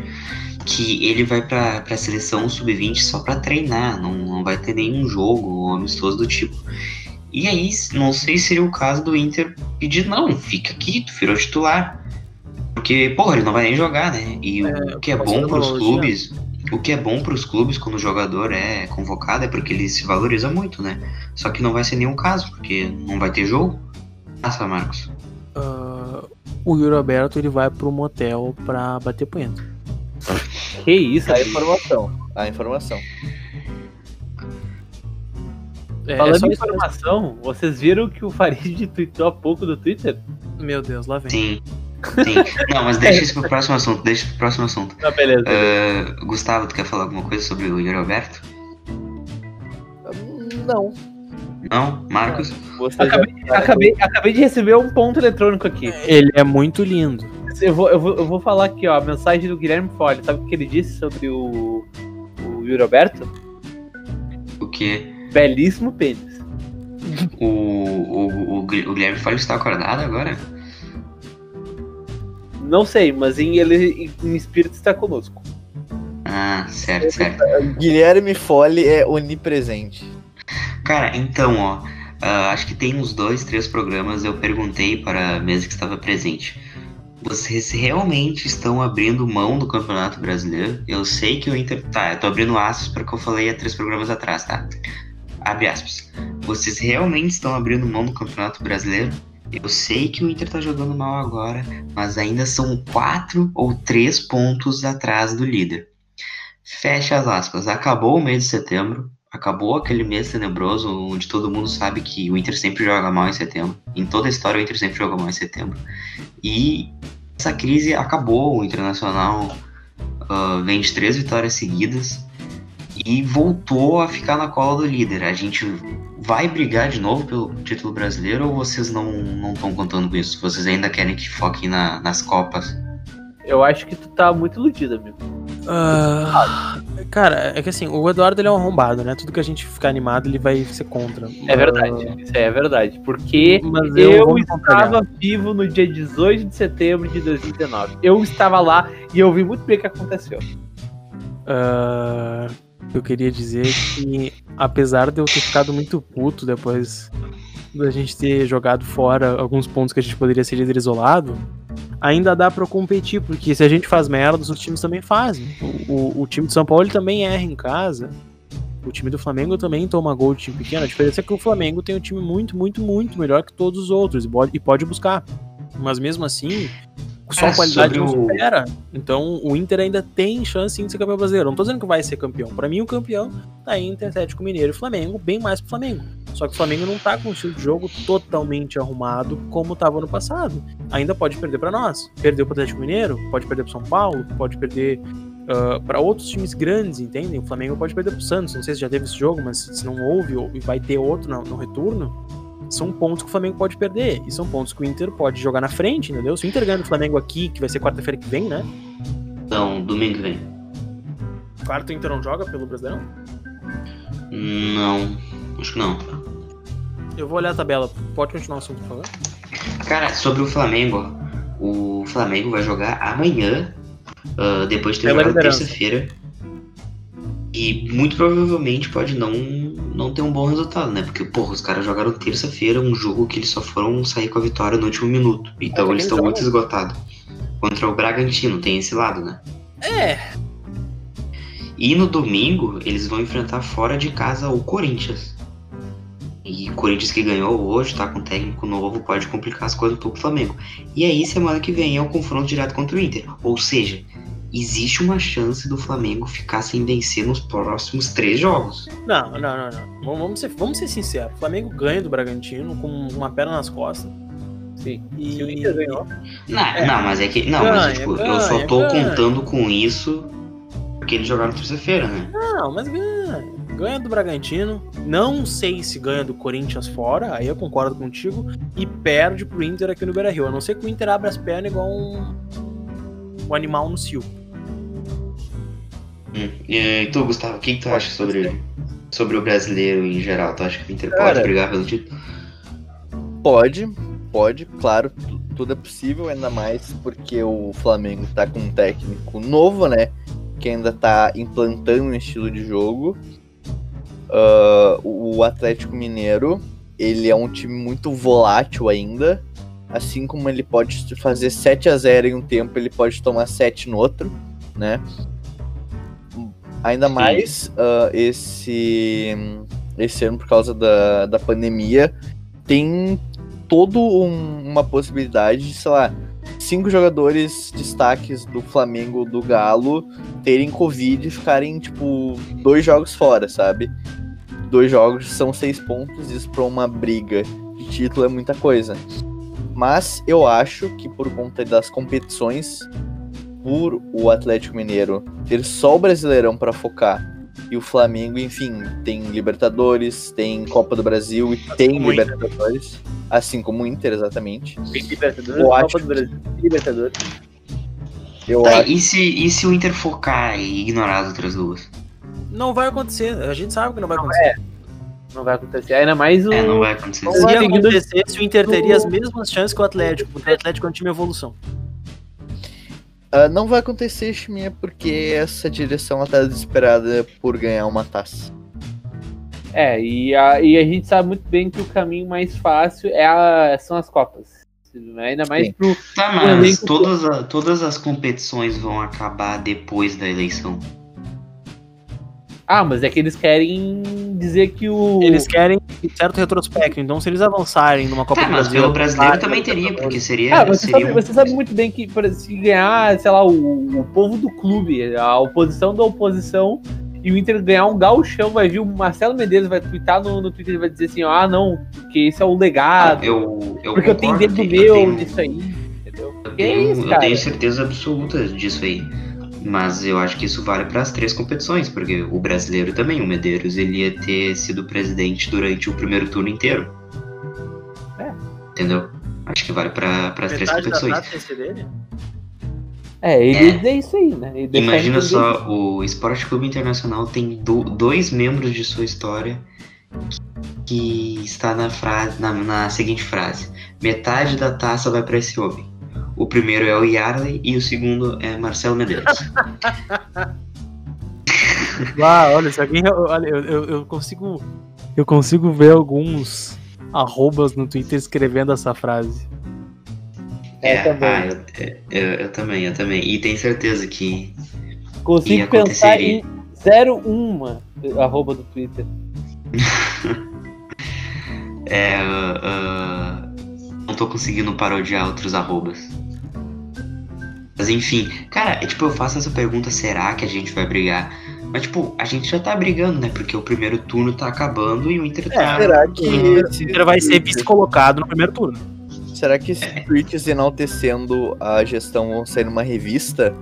[SPEAKER 1] que ele vai pra, pra seleção sub-20 só pra treinar, não, não vai ter nenhum jogo amistoso do tipo. E aí, não sei se seria o caso do Inter pedir, não, fica aqui, tu virou titular. Porque, porra, ele não vai nem jogar, né? E o que é bom pros
[SPEAKER 3] analogia?
[SPEAKER 1] clubes, o que é bom pros clubes quando o jogador é convocado é porque ele se valoriza muito, né? Só que não vai ser nenhum caso, porque não vai ter jogo. Passa, Marcos.
[SPEAKER 3] Ah, o Yuri Alberto ele vai pro motel pra bater punheta.
[SPEAKER 4] Que isso,
[SPEAKER 2] A informação. A informação.
[SPEAKER 3] É,
[SPEAKER 4] Falando
[SPEAKER 3] é só
[SPEAKER 4] informação, vocês viram que o Farid [LAUGHS] tweetou há pouco do Twitter?
[SPEAKER 3] Meu Deus, lá vem.
[SPEAKER 1] Sim. Sim. Não, mas deixa isso pro próximo assunto. Deixa pro próximo assunto.
[SPEAKER 4] Tá, beleza.
[SPEAKER 1] Ah, Gustavo, tu quer falar alguma coisa sobre o Yuri Alberto?
[SPEAKER 2] Não.
[SPEAKER 1] Não? Marcos?
[SPEAKER 2] Você
[SPEAKER 4] Acabei,
[SPEAKER 2] já-
[SPEAKER 4] acabei, acabei de receber um ponto eletrônico aqui.
[SPEAKER 3] Ele é muito lindo.
[SPEAKER 4] Eu vou, eu, vou, eu vou falar aqui, ó, a mensagem do Guilherme Folli. Sabe o que ele disse sobre o, o Yuri Alberto?
[SPEAKER 1] O que?
[SPEAKER 4] Belíssimo pênis.
[SPEAKER 1] O, o, o, o Guilherme Folha está acordado agora?
[SPEAKER 4] Não sei, mas em, ele em espírito está conosco.
[SPEAKER 1] Ah, certo, certo.
[SPEAKER 2] Guilherme Fole é onipresente.
[SPEAKER 1] Cara, então, ó, ah, acho que tem uns dois, três programas eu perguntei para a mesa que estava presente. Vocês realmente estão abrindo mão do Campeonato Brasileiro? Eu sei que o Inter. Tá, eu tô abrindo aspas para o que eu falei há três programas atrás, tá? Abre aspas. Vocês realmente estão abrindo mão do Campeonato Brasileiro? Eu sei que o Inter tá jogando mal agora, mas ainda são quatro ou três pontos atrás do líder. Fecha as aspas. Acabou o mês de setembro. Acabou aquele mês tenebroso onde todo mundo sabe que o Inter sempre joga mal em setembro. Em toda a história, o Inter sempre joga mal em setembro. E essa crise acabou. O Internacional uh, vem de três vitórias seguidas e voltou a ficar na cola do líder. A gente vai brigar de novo pelo título brasileiro ou vocês não estão contando com isso? Vocês ainda querem que foquem na, nas Copas?
[SPEAKER 4] Eu acho que tu tá muito iludido, amigo.
[SPEAKER 3] Ah, cara, é que assim, o Eduardo ele é um arrombado, né? Tudo que a gente ficar animado, ele vai ser contra.
[SPEAKER 4] É verdade, isso aí é verdade. Porque
[SPEAKER 3] Mas eu
[SPEAKER 4] eu, estava vivo no dia 18 de setembro de 2019. Eu estava lá e eu vi muito bem o que aconteceu.
[SPEAKER 3] Ah, eu queria dizer que, apesar de eu ter ficado muito puto depois da gente ter jogado fora alguns pontos que a gente poderia ser líder isolado, ainda dá pra competir, porque se a gente faz merda, os outros times também fazem. O, o- o time de São Paulo também erra em casa. O time do Flamengo também toma gol de time pequeno. A diferença é que o Flamengo tem um time muito, muito, muito melhor que todos os outros e pode, e pode buscar. Mas mesmo assim, só
[SPEAKER 1] É,
[SPEAKER 3] a qualidade não
[SPEAKER 1] sobre o-
[SPEAKER 3] supera. Então o Inter ainda tem chance sim, de ser campeão brasileiro. Não tô dizendo que vai ser campeão. Pra mim, o campeão tá Inter, Atlético Mineiro e Flamengo, bem mais pro Flamengo. Só que o Flamengo não tá com um estilo de jogo totalmente arrumado como tava no passado. Ainda pode perder pra nós. Perdeu pro Atlético Mineiro, pode perder pro São Paulo, pode perder ah, pra outros times grandes, entendem? O Flamengo pode perder pro Santos. Não sei se já teve esse jogo, mas se não houve ou- vai ter outro no, no retorno, são pontos que o Flamengo pode perder. E são pontos que o Inter pode jogar na frente, entendeu? Se o Inter ganhar do Flamengo aqui, que vai ser quarta-feira que vem, né?
[SPEAKER 1] Então, domingo que vem.
[SPEAKER 3] Quarto o Inter não joga pelo Brasileirão?
[SPEAKER 1] Não, acho que não.
[SPEAKER 3] Eu vou olhar a tabela. Pode continuar o assunto, por favor?
[SPEAKER 1] Cara, sobre o Flamengo, ó, o Flamengo vai jogar amanhã, ah, depois de ter
[SPEAKER 3] Pela
[SPEAKER 1] jogado terça-feira. E muito provavelmente pode não, não ter um bom resultado, né? Porque, porra, os caras jogaram terça-feira um jogo que eles só foram sair com a vitória no último minuto. Então
[SPEAKER 3] É,
[SPEAKER 1] eles estão muito esgotados. Contra o Bragantino, tem esse lado, né?
[SPEAKER 3] É.
[SPEAKER 1] E no domingo, eles vão enfrentar fora de casa o Corinthians. E o Corinthians que ganhou hoje, tá com técnico novo, pode complicar as coisas um pouco pro Flamengo. E aí, semana que vem é o confronto direto contra o Inter. Ou seja, existe uma chance do Flamengo ficar sem vencer nos próximos três jogos.
[SPEAKER 3] Não, não, não, não. Vamos, ser, vamos ser sinceros. O Flamengo ganha do Bragantino com uma perna nas costas.
[SPEAKER 4] Sim.
[SPEAKER 3] E
[SPEAKER 4] Se o Inter ganhou.
[SPEAKER 1] Não,
[SPEAKER 3] É.
[SPEAKER 1] não mas é que. Não,
[SPEAKER 3] Ganha,
[SPEAKER 1] mas tipo, eu só
[SPEAKER 3] ganha,
[SPEAKER 1] tô
[SPEAKER 3] ganha.
[SPEAKER 1] contando com isso porque eles jogaram terça-feira, né?
[SPEAKER 3] Não, mas ganha. Ganha do Bragantino. Não sei se ganha do Corinthians fora. Aí eu concordo contigo. E perde pro Inter aqui no Beira Rio. A não ser que o Inter abra as pernas igual um. Um animal no cio.
[SPEAKER 1] Hum. E tu, Gustavo, o que, que tu acha sobre, sobre o brasileiro em geral? Tu acha que o Inter
[SPEAKER 2] Cara,
[SPEAKER 1] pode brigar pelo título?
[SPEAKER 2] Pode, pode, claro, tu- tudo é possível, ainda mais porque o Flamengo tá com um técnico novo, né? Que ainda tá implantando um estilo de jogo. Ah, o Atlético Mineiro, ele é um time muito volátil ainda. Assim como ele pode fazer 7 a 0 em um tempo, ele pode tomar 7 no outro, né? Ainda mais ah, esse, esse ano, por causa da, da pandemia, tem todo um- uma possibilidade de, sei lá, cinco jogadores destaques do Flamengo do Galo terem Covid e ficarem, tipo, dois jogos fora, sabe? Dois jogos são seis pontos, isso pra uma briga de título é muita coisa. Mas eu acho que por conta das competições, por o Atlético Mineiro ter só o Brasileirão pra focar e o Flamengo, enfim, tem Libertadores, tem Copa do Brasil e tem
[SPEAKER 3] como o Inter.
[SPEAKER 2] Libertadores, assim como o Inter, exatamente.
[SPEAKER 4] Tem Libertadores,
[SPEAKER 2] Eu
[SPEAKER 4] Copa do Brasil. Libertadores.
[SPEAKER 2] Eu
[SPEAKER 1] Tá,
[SPEAKER 2] acho
[SPEAKER 1] e, se, e se o Inter focar e ignorar as outras duas?
[SPEAKER 3] Não vai acontecer. A gente sabe que não vai acontecer.
[SPEAKER 4] Não vai acontecer. Ainda mais o.
[SPEAKER 1] É, não vai acontecer.
[SPEAKER 4] Não
[SPEAKER 3] Se
[SPEAKER 4] vai
[SPEAKER 3] acontecer se o Inter teria as mesmas chances que o Atlético, porque o Atlético é um time em evolução.
[SPEAKER 2] Ah, não vai acontecer, Chiminha, porque essa direção ela tá desesperada por ganhar uma taça.
[SPEAKER 4] É, e a, e a gente sabe muito bem que o caminho mais fácil é a- são as Copas. Ainda mais
[SPEAKER 2] Sim.
[SPEAKER 4] pro.
[SPEAKER 1] Tá, mas todas, a- todas as competições vão acabar depois da eleição.
[SPEAKER 4] Ah, mas é que eles querem dizer que o.
[SPEAKER 3] Eles querem certo retrospecto, então se eles avançarem numa Copa
[SPEAKER 1] Tá,
[SPEAKER 3] do
[SPEAKER 1] mas
[SPEAKER 3] Brasil.
[SPEAKER 1] pelo brasileiro também teria, porque seria.
[SPEAKER 4] Ah, você
[SPEAKER 1] seria
[SPEAKER 4] sabe,
[SPEAKER 1] um-
[SPEAKER 4] você sabe muito bem que se ganhar, sei lá, o, o povo do clube, a oposição da oposição, e o Inter ganhar um gauchão, vai vir o Marcelo Medeiros, vai twittar no, no Twitter e vai dizer assim, ó, ah não, porque esse é o legado,
[SPEAKER 1] Eu, eu
[SPEAKER 4] porque eu tenho
[SPEAKER 1] concordo,
[SPEAKER 4] dedo
[SPEAKER 1] eu
[SPEAKER 4] meu
[SPEAKER 1] tenho-
[SPEAKER 4] nisso aí, entendeu?
[SPEAKER 1] Eu
[SPEAKER 4] Que
[SPEAKER 1] tenho,
[SPEAKER 4] isso,
[SPEAKER 1] eu tenho certeza absoluta disso aí. Mas eu acho que isso vale para as três competições, porque o brasileiro também, o Medeiros, ele ia ter sido presidente durante o primeiro turno inteiro.
[SPEAKER 4] É.
[SPEAKER 1] Entendeu? Acho que vale para as três competições.
[SPEAKER 4] É, ele é, isso aí, né? Ele
[SPEAKER 1] Imagina só, o Esporte Clube Internacional tem do- dois membros de sua história que está na, frase, na, na seguinte frase: metade da taça vai para esse homem. O primeiro é o Yarley e o segundo é Marcelo Medeiros.
[SPEAKER 3] Ah, [LAUGHS] olha, se alguém. Olha, eu, eu, eu consigo. Eu consigo ver alguns arrobas no Twitter escrevendo essa frase.
[SPEAKER 4] É, também.
[SPEAKER 1] ah, eu, eu, eu também, eu também. E tenho certeza que
[SPEAKER 4] Consigo pensar em 01 arroba do Twitter. [LAUGHS]
[SPEAKER 1] é, ah, ah, não tô conseguindo parodiar outros arrobas. Mas enfim, cara, é tipo, eu faço essa pergunta, será que a gente vai brigar? Mas tipo, a gente já tá brigando, né? Porque o primeiro turno tá acabando e o Inter tá.
[SPEAKER 2] será que
[SPEAKER 3] O Inter vai ser vice-colocado no primeiro turno.
[SPEAKER 2] Será que esses tweets enaltecendo a gestão vão sair numa revista?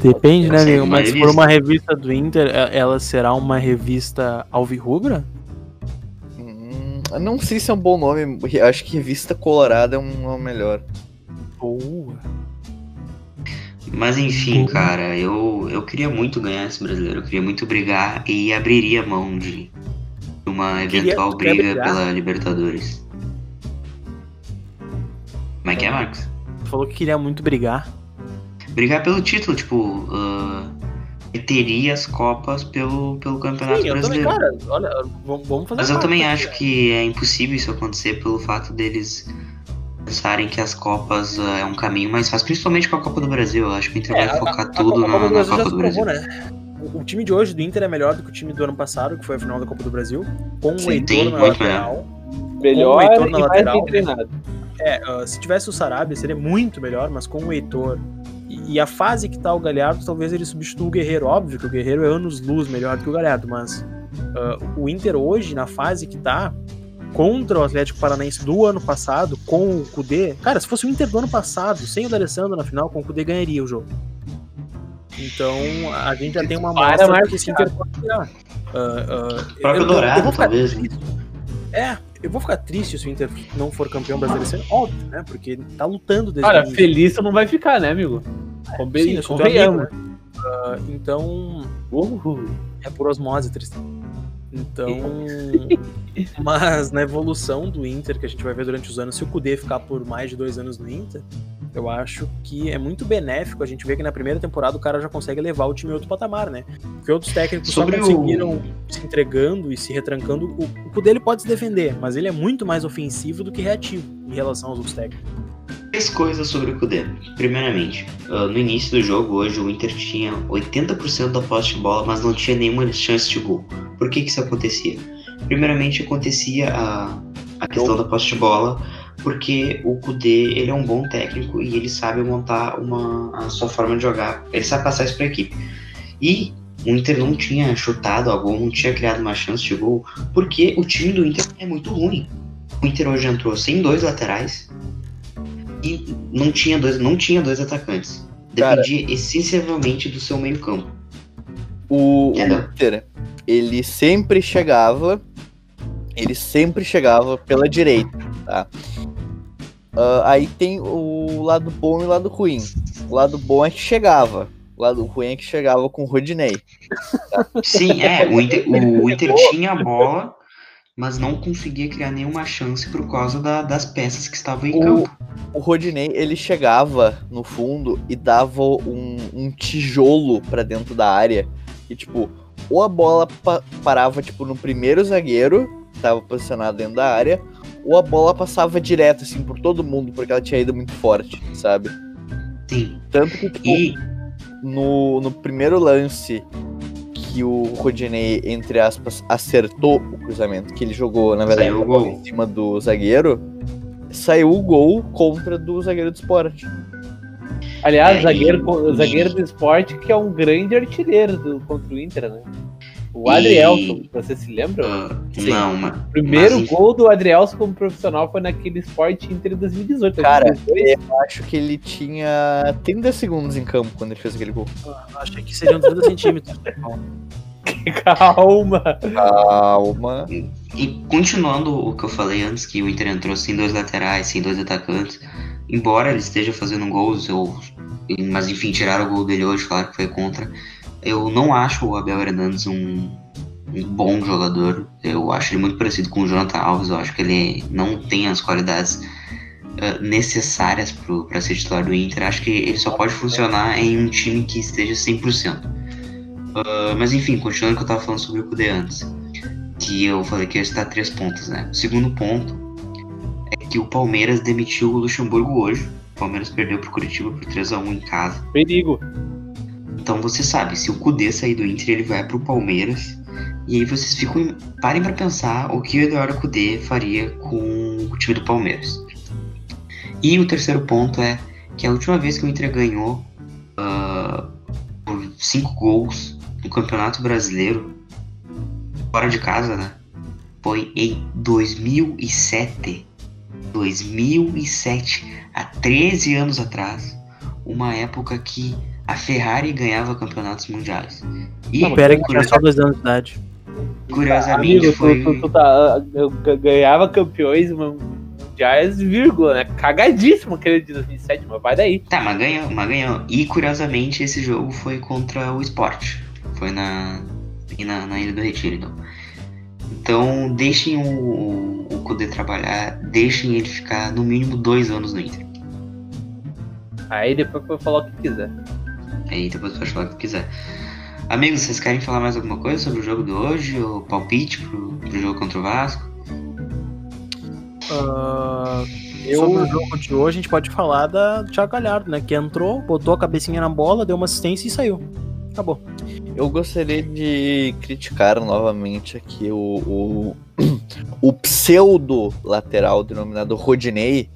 [SPEAKER 3] Depende, né, amigo? Mas se for uma revista do Inter, e- ela será uma revista alvirrubra?
[SPEAKER 2] Não sei se é um bom nome. Acho que revista colorada é um é o melhor.
[SPEAKER 3] Boa.
[SPEAKER 1] Mas enfim, cara, eu, eu queria muito ganhar esse brasileiro, eu queria muito brigar e abriria mão de uma
[SPEAKER 3] Queria-
[SPEAKER 1] eventual
[SPEAKER 3] tu quer
[SPEAKER 1] briga
[SPEAKER 3] brigar?
[SPEAKER 1] pela Libertadores. Como é que é, Marcos?
[SPEAKER 3] Tu falou que queria muito brigar.
[SPEAKER 1] Brigar pelo título, tipo, ah, teria as copas pelo, pelo Campeonato
[SPEAKER 3] Sim, eu também,
[SPEAKER 1] Brasileiro.
[SPEAKER 3] cara. Olha, vamos fazer
[SPEAKER 1] Mas eu também
[SPEAKER 3] conta
[SPEAKER 1] acho que é impossível isso acontecer pelo fato deles pensarem que as Copas ah, é um caminho mais fácil, principalmente com a Copa do Brasil. Eu acho que o Inter
[SPEAKER 3] É,
[SPEAKER 1] vai
[SPEAKER 3] a-
[SPEAKER 1] focar
[SPEAKER 3] a- a
[SPEAKER 1] tudo
[SPEAKER 3] Copa
[SPEAKER 1] na, na Copa do Brasil.
[SPEAKER 3] provou, né? O, o time de hoje do Inter é melhor do que o time do ano passado, que foi a final da Copa do Brasil, com
[SPEAKER 1] Sim,
[SPEAKER 3] o Heitor na
[SPEAKER 1] muito
[SPEAKER 3] lateral.
[SPEAKER 4] Melhor
[SPEAKER 3] Heitor
[SPEAKER 4] e
[SPEAKER 3] na
[SPEAKER 4] mais
[SPEAKER 3] lateral,
[SPEAKER 4] bem treinado.
[SPEAKER 3] É, ah, se tivesse o Sarabia seria muito melhor, mas com o Heitor e, a fase que tá o Galhardo, talvez ele substitua o Guerreiro. Óbvio que o Guerreiro é anos-luz melhor do que o Galhardo, mas ah, o Inter hoje, na fase que tá, contra o Atlético Paranaense do ano passado, com o Kudê. Cara, se fosse o Inter do ano passado, sem o D'Alessandro na final, com o Kudê ganharia o jogo. Então, a gente já tem uma
[SPEAKER 4] Para,
[SPEAKER 3] amostra
[SPEAKER 4] Marcos
[SPEAKER 3] que esse Inter pode. Ah, ah,
[SPEAKER 1] O próprio
[SPEAKER 3] eu- eu- eu
[SPEAKER 1] Dourado,
[SPEAKER 3] vou ficar
[SPEAKER 1] talvez. né?
[SPEAKER 3] é, eu vou ficar triste se o Inter não for campeão brasileiro ano, óbvio, né? Porque ele tá lutando desde
[SPEAKER 4] Cara,
[SPEAKER 3] o início.
[SPEAKER 4] feliz você não vai ficar, né, amigo?
[SPEAKER 3] Sim,
[SPEAKER 4] Conven-
[SPEAKER 3] eu sou teu
[SPEAKER 4] Convenhamos.
[SPEAKER 3] amigo, né? Ah, então,
[SPEAKER 4] Uhul.
[SPEAKER 3] é por osmose, Tristan. Então, [LAUGHS] mas na evolução do Inter que a gente vai ver durante os anos, se o Kudê ficar por mais de dois anos no Inter, eu acho que é muito benéfico a gente ver que na primeira temporada o cara já consegue levar o time a outro patamar, né? Porque outros técnicos
[SPEAKER 1] Sobre
[SPEAKER 3] só
[SPEAKER 1] o-
[SPEAKER 3] conseguiram se entregando e se retrancando. O, o Kudê ele pode se defender, mas ele é muito mais ofensivo do que reativo em relação aos outros técnicos.
[SPEAKER 1] Três coisas sobre o Kudê. Primeiramente, ah, no início do jogo hoje o Inter tinha 80% da posse de bola, mas não tinha nenhuma chance de gol. Por que, que isso acontecia? Primeiramente acontecia a, a questão da posse de bola, porque o Kudê ele é um bom técnico e ele sabe montar uma, a sua forma de jogar. Ele sabe passar isso para a equipe. E o Inter não tinha chutado a gol, não tinha criado uma chance de gol, porque o time do Inter é muito ruim. O Inter hoje entrou sem dois laterais e não tinha dois, não tinha dois atacantes.
[SPEAKER 2] Cara.
[SPEAKER 1] Dependia essencialmente do seu meio campo.
[SPEAKER 2] O,
[SPEAKER 1] Entendeu?
[SPEAKER 2] Inter, ele sempre chegava, ele sempre chegava pela direita, tá? Ah, aí tem o lado bom e o lado ruim. O lado bom é que chegava, o lado ruim é que chegava com o Rodinei.
[SPEAKER 1] Sim, é, o Inter, o Inter tinha a bola, mas não conseguia criar nenhuma chance por causa da- das peças que estavam em
[SPEAKER 2] O-
[SPEAKER 1] campo.
[SPEAKER 2] O Rodinei, ele chegava no fundo e dava um, um tijolo pra dentro da área. E, tipo, ou a bola pa- parava, tipo, no primeiro zagueiro, que tava posicionado dentro da área, ou a bola passava direto, assim, por todo mundo, porque ela tinha ido muito forte, sabe?
[SPEAKER 1] Sim.
[SPEAKER 2] Tanto que, tipo,
[SPEAKER 1] E
[SPEAKER 2] no, no primeiro lance que o Rodinei, entre aspas, acertou o cruzamento, que ele jogou, na verdade,
[SPEAKER 1] Saiu o gol.
[SPEAKER 2] em cima do zagueiro, saiu o gol contra do zagueiro do esporte.
[SPEAKER 4] Aliás,
[SPEAKER 1] É,
[SPEAKER 4] zagueiro,
[SPEAKER 1] e-
[SPEAKER 4] zagueiro do esporte que é um grande artilheiro do, contra o Inter, né? O
[SPEAKER 1] E-
[SPEAKER 4] Adrielson, você se lembra?
[SPEAKER 1] ah,
[SPEAKER 2] Sim.
[SPEAKER 1] não, mas
[SPEAKER 4] O primeiro
[SPEAKER 1] mas-
[SPEAKER 4] gol do Adrielson como profissional foi naquele Sport Inter em 2018.
[SPEAKER 2] Cara,
[SPEAKER 4] 2022.
[SPEAKER 2] Eu acho que ele tinha 30 segundos em campo quando ele fez aquele gol.
[SPEAKER 3] Achei que seriam 30 centímetros. [LAUGHS]
[SPEAKER 4] calma.
[SPEAKER 2] Calma.
[SPEAKER 1] E continuando o que eu falei antes, que o Inter entrou sem dois laterais, sem dois atacantes, embora ele esteja fazendo gols, eu, mas enfim, tiraram o gol dele hoje, claro que foi contra. Eu não acho o Abel Hernandes um, um bom jogador. Eu acho ele muito parecido com o Jonathan Alves. Eu acho que ele não tem as qualidades eh, necessárias para ser titular do Inter. Acho que ele só pode funcionar em um time que esteja 100%. Ah, mas enfim, continuando o que eu tava falando sobre o Kudê antes que eu falei que ia estar três pontos, né? O segundo ponto é que o Palmeiras demitiu o Luxemburgo hoje. O Palmeiras perdeu pro Curitiba por 3x1 em casa.
[SPEAKER 4] Perigo.
[SPEAKER 1] Então você sabe, se o Kudê sair do Inter, ele vai pro Palmeiras. E aí vocês ficam. Parem pra pensar o que o Eduardo Kudê faria com o time do Palmeiras. E o terceiro ponto é que a última vez que o Inter ganhou ah, por cinco gols no Campeonato Brasileiro, fora de casa, né? Foi em 2007. 2007, há 13 anos atrás, uma época que a Ferrari ganhava campeonatos mundiais. E
[SPEAKER 3] Não, pera que tinha só dois anos de idade.
[SPEAKER 1] curiosamente
[SPEAKER 4] Amigo,
[SPEAKER 1] foi.
[SPEAKER 4] tu, tu, tu tá, eu ga- ganhava campeões mun- mundiais, vírgula, né? Cagadíssimo aquele de 2007, mas vai daí.
[SPEAKER 1] Tá, mas ganhou, mas ganhou. E curiosamente esse jogo foi contra o Sport. Foi na, na, na Ilha do Retiro, então. Então deixem o, o, o Kudê trabalhar, deixem ele ficar no mínimo dois anos no Inter.
[SPEAKER 4] Aí depois pode falar o que quiser.
[SPEAKER 1] Aí depois pode falar o que quiser. Amigos, vocês querem falar mais alguma coisa sobre o jogo de hoje? O palpite pro, pro jogo contra o Vasco?
[SPEAKER 3] Ah, Sobre o jogo de hoje, a gente pode falar da do Thiago Galhardo, né? Que entrou, botou a cabecinha na bola, deu uma assistência e saiu. Acabou.
[SPEAKER 2] Eu gostaria de criticar novamente aqui o, o, [CLEARS THROAT] o pseudo lateral denominado Rodinei,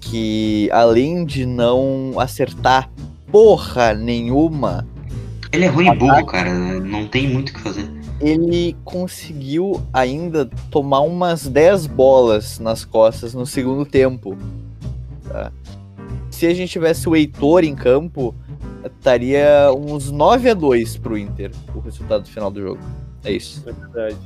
[SPEAKER 2] que além de não acertar porra nenhuma,
[SPEAKER 1] Ele é ruim e burro, cara. Não tem muito o que fazer.
[SPEAKER 2] ele conseguiu ainda tomar umas 10 bolas nas costas no segundo tempo. tá? Se a gente tivesse o Heitor em campo, estaria uns 9 a 2 pro Inter, o resultado final do jogo. É isso.
[SPEAKER 4] É verdade.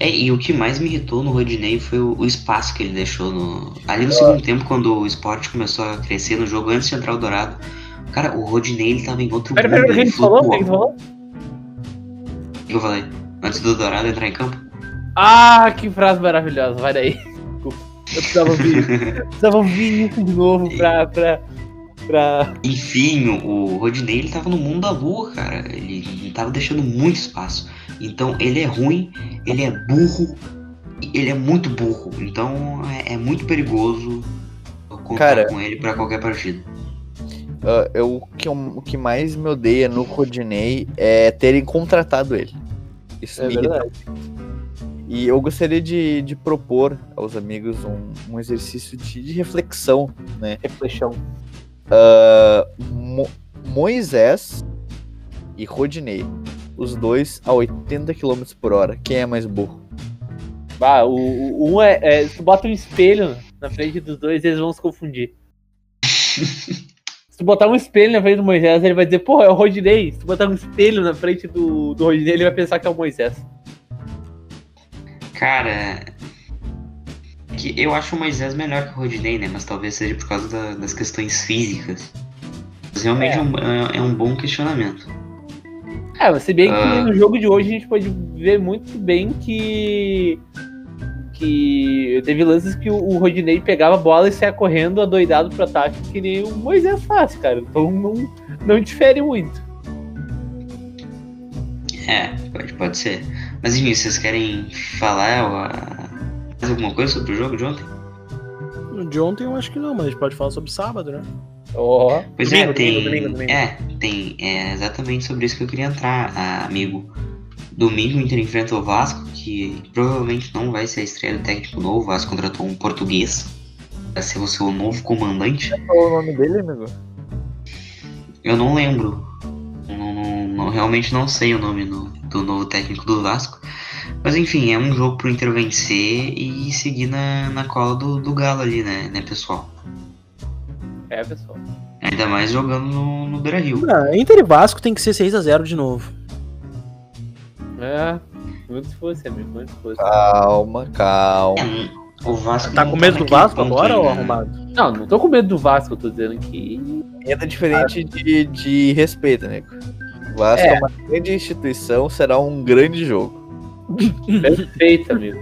[SPEAKER 1] É, e o que mais me irritou no Rodinei foi o, o espaço que ele deixou no. Ali no segundo tempo, quando o esporte começou a crescer no jogo, antes de entrar o Dourado. Cara, o Rodinei ele tava em outro
[SPEAKER 4] Pera,
[SPEAKER 1] mundo.
[SPEAKER 4] pera, o que
[SPEAKER 1] ele
[SPEAKER 4] falou? O que
[SPEAKER 1] flutuou.
[SPEAKER 4] ele falou?
[SPEAKER 1] O que eu falei? Antes do Dourado entrar em campo?
[SPEAKER 4] Ah, que frase maravilhosa, vai daí. Desculpa. Eu precisava ouvir, [LAUGHS] precisava ouvir isso de novo pra. pra, pra...
[SPEAKER 1] Enfim, o Rodinei ele tava no mundo da lua, cara. Ele, tava deixando muito espaço. Então ele é ruim, ele é burro, e ele é muito burro. Então é, é muito perigoso contar
[SPEAKER 2] Cara.
[SPEAKER 1] com ele pra qualquer partida.
[SPEAKER 2] Ah, eu, o, que, eu- o que mais me odeia no Rodinei é terem contratado ele. Isso
[SPEAKER 4] É verdade.
[SPEAKER 2] E eu gostaria de, de propor aos amigos um, um exercício de, de reflexão, né?
[SPEAKER 4] Reflexão.
[SPEAKER 2] Ah, Mo- Moisés e Rodinei, os dois a 80 km por hora. Quem é mais burro?
[SPEAKER 4] Bah, o, o um é, é. Se tu bota um espelho na frente dos dois, eles vão se confundir. [LAUGHS] Se tu botar um espelho na frente do Moisés, ele vai dizer, pô, é o Rodinei. Se tu botar um espelho na frente do, do Rodinei, ele vai pensar que é o Moisés.
[SPEAKER 1] Cara, que eu acho o Moisés melhor que o Rodinei, né? Mas talvez seja por causa da- das questões físicas. Mas realmente é, um, é- é um bom questionamento.
[SPEAKER 4] É, mas se bem que
[SPEAKER 1] Ah.
[SPEAKER 4] no jogo de hoje a gente pode ver muito bem que que teve lances que o, o Rodinei pegava a bola e saia correndo adoidado pro ataque, que nem o Moisés faz, cara. Então não, não difere muito.
[SPEAKER 1] É, pode, pode ser. Mas enfim, vocês querem falar ó, mais alguma coisa sobre o jogo de ontem?
[SPEAKER 3] De ontem eu acho que não, mas a gente pode falar sobre sábado, né?
[SPEAKER 4] Ó,
[SPEAKER 1] Pois
[SPEAKER 3] Domingo,
[SPEAKER 1] é, tem.
[SPEAKER 3] domingo, domingo, domingo.
[SPEAKER 1] É, tem. É exatamente sobre isso que eu queria entrar, ah, amigo. Domingo o Inter enfrenta o Vasco, que provavelmente não vai ser a estreia do técnico novo. O Vasco contratou um português para ser o seu novo comandante.
[SPEAKER 2] Qual é o nome dele, amigo?
[SPEAKER 1] Eu não lembro. Não, não- não- realmente não sei o nome no- do novo técnico do Vasco. Mas enfim, é um jogo pro Inter vencer e seguir na, na cola do, do Galo ali, né, né, pessoal?
[SPEAKER 4] é, pessoal.
[SPEAKER 1] Ainda mais jogando no, no Beira Rio.
[SPEAKER 3] Ah, Inter e Vasco tem que ser 6x0 de novo.
[SPEAKER 4] É, muito se fosse, amigo, muito se fosse.
[SPEAKER 2] Calma, calma.
[SPEAKER 1] É, o Vasco
[SPEAKER 3] Tá com medo do
[SPEAKER 1] naquele
[SPEAKER 3] Vasco agora, ou
[SPEAKER 1] né?
[SPEAKER 3] arrumado?
[SPEAKER 4] Não, não tô com medo do Vasco, eu tô dizendo que.
[SPEAKER 2] Ainda diferente de, de respeito, nego. O Vasco é.
[SPEAKER 4] É.
[SPEAKER 2] uma grande instituição, será um grande jogo. [LAUGHS]
[SPEAKER 4] Perfeito, amigo.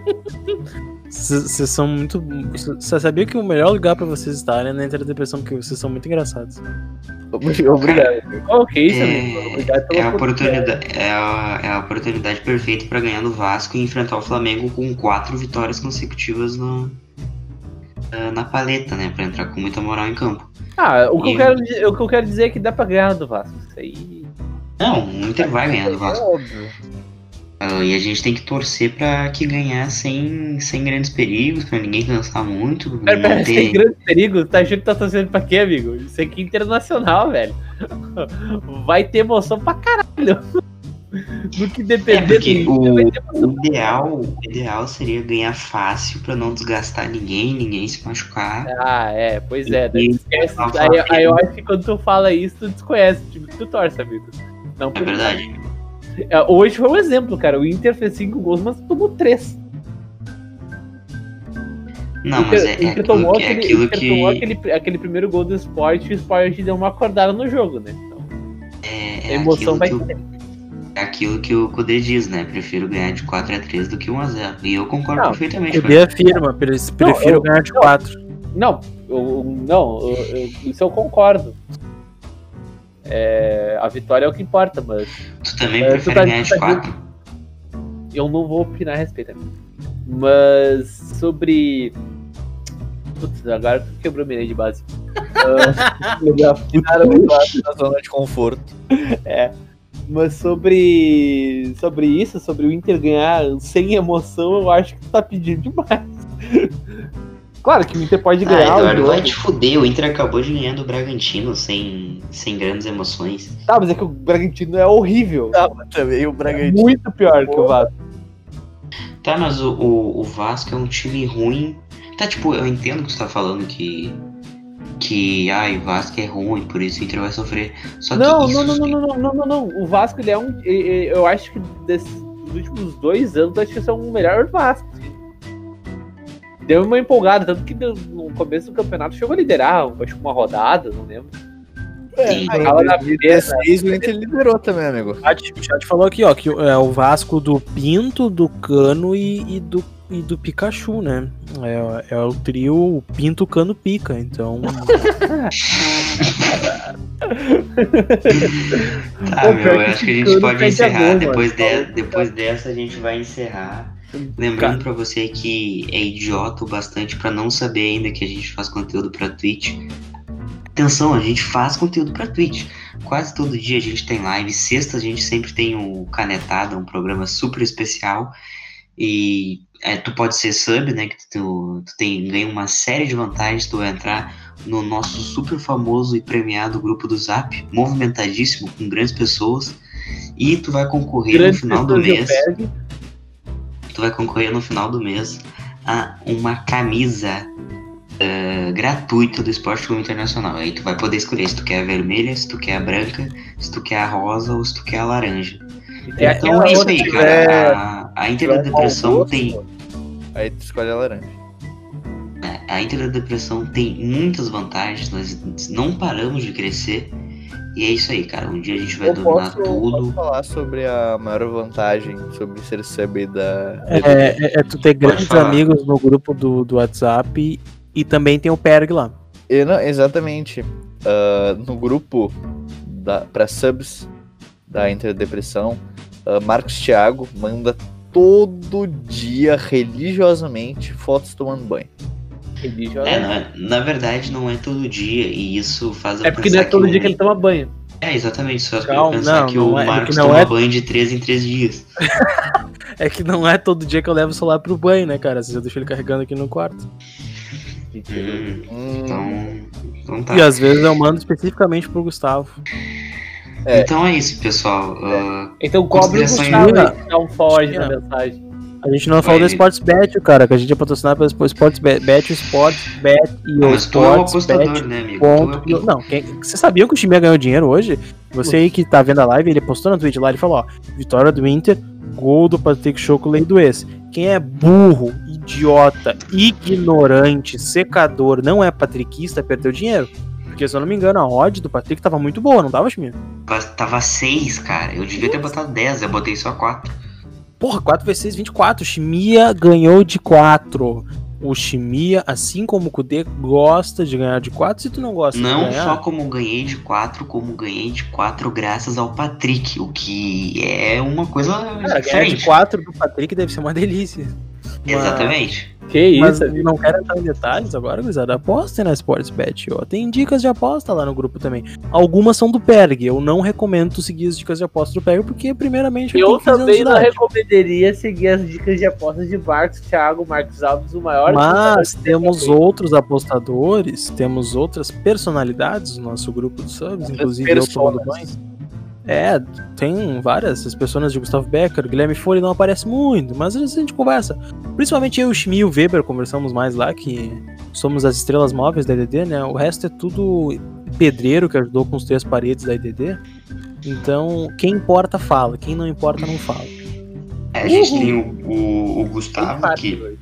[SPEAKER 3] Vocês são muito. Você sabia que o melhor lugar pra vocês estarem é na Depressão, porque vocês são muito engraçados. [LAUGHS]
[SPEAKER 2] Obrigado.
[SPEAKER 4] Qual que é isso,
[SPEAKER 1] É-
[SPEAKER 4] amigo? Obrigado
[SPEAKER 1] É a,
[SPEAKER 4] pela
[SPEAKER 1] oportunidade, é, a, é a oportunidade perfeita pra ganhar do Vasco e enfrentar o Flamengo com quatro vitórias consecutivas no, na- na paleta, né? Pra entrar com muita moral em campo.
[SPEAKER 4] Ah, o que, eu quero, o que eu quero dizer é que dá pra ganhar do Vasco. Isso aí.
[SPEAKER 1] Não, o Inter vai ganhar do
[SPEAKER 2] É
[SPEAKER 1] Vasco.
[SPEAKER 2] óbvio.
[SPEAKER 1] Ah, e a gente tem que torcer pra que ganhar sem, sem grandes perigos, pra ninguém cansar muito.
[SPEAKER 4] Pera, pera,
[SPEAKER 1] não
[SPEAKER 4] sem
[SPEAKER 1] ter...
[SPEAKER 4] grande perigo. Tá achando que tá torcendo pra quê, amigo? Isso aqui é internacional, velho. [LAUGHS] Vai ter emoção pra caralho. [LAUGHS] No que
[SPEAKER 1] É,
[SPEAKER 4] depender
[SPEAKER 1] porque
[SPEAKER 4] do
[SPEAKER 1] o,
[SPEAKER 4] ter
[SPEAKER 1] o ideal, o ideal seria ganhar fácil pra não desgastar ninguém, ninguém se machucar.
[SPEAKER 4] Ah, é, pois é. daí esquece. Aí, aí eu acho que quando tu fala isso, tu desconhece o time que tu torce, amigo. Não
[SPEAKER 1] É verdade.
[SPEAKER 4] É, Hoje foi um exemplo, cara. O Inter fez 5 gols, mas tomou 3.
[SPEAKER 1] Não, mas é, é
[SPEAKER 4] Inter
[SPEAKER 1] aquilo
[SPEAKER 4] tomou,
[SPEAKER 1] que, é
[SPEAKER 4] aquele,
[SPEAKER 1] aquilo
[SPEAKER 4] Inter
[SPEAKER 1] que
[SPEAKER 4] tomou aquele, aquele primeiro gol do esporte e o esporte deu uma acordada no jogo, né? Então,
[SPEAKER 1] é,
[SPEAKER 4] a
[SPEAKER 1] é
[SPEAKER 4] emoção
[SPEAKER 1] aquilo
[SPEAKER 4] vai
[SPEAKER 1] que
[SPEAKER 4] ter.
[SPEAKER 1] é aquilo que o Kudê diz, né? Prefiro ganhar de 4x3 do que 1x0. E eu concordo
[SPEAKER 4] Não,
[SPEAKER 1] perfeitamente
[SPEAKER 3] O D afirma, pre- prefiro
[SPEAKER 4] eu-
[SPEAKER 3] ganhar de
[SPEAKER 4] não.
[SPEAKER 3] 4.
[SPEAKER 4] Não, eu- não, eu- eu- isso eu concordo. É, a vitória é o que importa, mas
[SPEAKER 1] Tu também
[SPEAKER 4] É, tu
[SPEAKER 1] prefere
[SPEAKER 4] tá-
[SPEAKER 1] ganhar
[SPEAKER 4] tu
[SPEAKER 1] de
[SPEAKER 4] tá
[SPEAKER 1] 4?
[SPEAKER 4] eu não vou opinar a respeito. amigo. Mas sobre. Putz, agora tu quebrou minha de base. [LAUGHS]
[SPEAKER 2] O Vasco da zona de conforto.
[SPEAKER 4] Mas sobre. Sobre isso, sobre o Inter ganhar sem emoção, eu acho que tu tá pedindo demais. Claro que o Inter pode
[SPEAKER 1] Ah,
[SPEAKER 4] ganhar o
[SPEAKER 1] Eduardo, vai te fuder. O Inter acabou de ganhar do Bragantino sem, sem grandes emoções.
[SPEAKER 4] Tá, mas é que o Bragantino é horrível.
[SPEAKER 2] Tava também o Bragantino.
[SPEAKER 4] Muito pior que o Vasco.
[SPEAKER 1] Tá, mas o, o, o Vasco é um time ruim. Tá, tipo, eu entendo que tu tá falando que. Que, ai, o Vasco é ruim, por isso o Inter vai sofrer. Só que
[SPEAKER 4] Não, não, não, não, não, não, não, não. O Vasco, ele é um. Eu acho que desses últimos dois anos, eu acho que esse é o melhor Vasco. Deu uma empolgada, tanto que deu- no começo do campeonato chegou a liderar, acho que uma rodada, não lembro.
[SPEAKER 1] Sim.
[SPEAKER 4] Aí, tava na
[SPEAKER 2] Em
[SPEAKER 4] primeira,
[SPEAKER 2] 2016 o Inter liderou também, amigo.
[SPEAKER 3] O chat, o chat falou aqui, ó, que é o Vasco do Pinto, do Cano e, e do, e do Pikachu, né? É, é o trio Pinto, Cano, Pica, então...
[SPEAKER 1] Tá,
[SPEAKER 4] Pô,
[SPEAKER 1] meu, eu acho que a gente pode encerrar. depois, de- depois dessa, a gente vai encerrar. Lembrando pra você que é idiota o bastante pra não saber ainda que a gente faz conteúdo pra Twitch. Atenção, a gente faz conteúdo pra Twitch. Quase todo dia a gente tem live. Sexta a gente sempre tem o Canetada, um programa super especial. E é, tu pode ser sub, né? Que tu, tu tem, ganha uma série de vantagens. Tu vai entrar no nosso super famoso e premiado grupo do Zap, movimentadíssimo, com grandes pessoas. E tu vai concorrer no final do mês.
[SPEAKER 4] pego.
[SPEAKER 1] Tu vai concorrer no final do mês a uma camisa eh, gratuita do Esporte Clube Internacional. Aí tu vai poder escolher se tu quer a vermelha, se tu quer a branca, se tu quer a rosa ou se tu quer a laranja.
[SPEAKER 4] É
[SPEAKER 1] então
[SPEAKER 4] aquela
[SPEAKER 1] é isso aí, cara. A, a Inter da Depressão tem.
[SPEAKER 2] Aí tu escolhe a laranja.
[SPEAKER 1] A Inter da Depressão tem muitas vantagens, nós não paramos de crescer E é isso aí, cara. Um dia a gente vai
[SPEAKER 2] Eu
[SPEAKER 1] dominar
[SPEAKER 2] posso, posso
[SPEAKER 1] tudo.
[SPEAKER 2] falar sobre a maior vantagem sobre ser sub da.
[SPEAKER 3] É, é- é tu ter grandes
[SPEAKER 1] falar.
[SPEAKER 3] amigos no grupo do, do WhatsApp e também tem o Perg lá.
[SPEAKER 2] E não, exatamente. Ah, no grupo da, pra subs da Interdepressão, ah, Marcos Thiago manda todo dia, religiosamente, fotos tomando banho.
[SPEAKER 4] Religiosa.
[SPEAKER 1] É, na, na verdade não é todo dia, e isso faz eu
[SPEAKER 4] É porque não é todo
[SPEAKER 1] o-
[SPEAKER 4] dia que ele toma banho.
[SPEAKER 1] É, exatamente, só
[SPEAKER 3] Calma,
[SPEAKER 1] pensar
[SPEAKER 3] não,
[SPEAKER 1] que
[SPEAKER 3] não
[SPEAKER 1] o
[SPEAKER 3] é- é
[SPEAKER 1] Marcos
[SPEAKER 3] que não
[SPEAKER 1] toma
[SPEAKER 3] é-
[SPEAKER 1] banho de 3 em 3 dias. [LAUGHS]
[SPEAKER 3] É que não é todo dia que eu levo o celular pro banho, né, cara? Às vezes eu deixo ele carregando aqui no quarto.
[SPEAKER 1] Hum,
[SPEAKER 2] Hum,
[SPEAKER 1] então, então tá.
[SPEAKER 3] E às vezes eu mando especificamente pro Gustavo.
[SPEAKER 2] É.
[SPEAKER 1] Então é isso, pessoal. Ah,
[SPEAKER 4] Então cobre o Gustavo um foge na mensagem.
[SPEAKER 3] A gente não falou da
[SPEAKER 1] Ele-
[SPEAKER 3] Sportsbet, cara, que a gente é patrocinado pela Sportsbet, o Sportsbet e o
[SPEAKER 1] mas tu é o apostador,
[SPEAKER 3] Sportsbet.
[SPEAKER 1] né, amigo?
[SPEAKER 3] Ponto.
[SPEAKER 1] É o-
[SPEAKER 3] Não, quem, você sabia que o time ganhou dinheiro hoje? Você aí que tá vendo a live, ele postou no Twitch lá, ele falou, ó, vitória do Inter, gol do Patrick Choco, lei do ex. Quem é burro, idiota, ignorante, secador, não é patriquista, perdeu dinheiro. Porque, se eu não me engano, a odd do Patrick tava muito boa, não tava, Chimia?
[SPEAKER 1] Tava- Tava 6, cara. Eu devia ter botado 10, eu botei só 4.
[SPEAKER 3] Porra, 4 vezes 6, 24. O Chimia ganhou de 4. O Chimia, assim como o Kudê, gosta de ganhar de 4. Se tu não gosta de
[SPEAKER 1] Não só como ganhei de 4, como ganhei de 4 graças ao Patrick, o que é uma coisa
[SPEAKER 3] Cara, ganhar de
[SPEAKER 1] diferente.
[SPEAKER 3] 4 do Patrick deve ser uma delícia. Mas-
[SPEAKER 1] Exatamente.
[SPEAKER 4] Que
[SPEAKER 3] Mas
[SPEAKER 4] isso,
[SPEAKER 3] não quero entrar em detalhes agora, gurizada. Apostem na Sportsbet, ó. Tem dicas de aposta lá no grupo também. Algumas são do Perg. Eu não recomendo tu seguir as dicas de aposta do Perg, porque, primeiramente,
[SPEAKER 4] Eu
[SPEAKER 3] tenho 15 anos
[SPEAKER 4] também não recomendaria seguir as dicas de apostas de Marcos Thiago, Marcos Alves, o maior.
[SPEAKER 3] Mas temos outros apostadores, temos outras personalidades no nosso grupo de subs, inclusive eu tomando banho. É, tem várias, as pessoas de Gustavo Becker, Guilherme Foley não aparece muito, mas às vezes a gente conversa. Principalmente eu, o Schmi e o Weber conversamos mais lá, que somos as estrelas móveis da IDD, né? O resto é tudo pedreiro que ajudou com os três paredes da IDD. Então, quem importa fala, quem não importa não fala.
[SPEAKER 1] É, a gente tem o, o- o Gustavo, que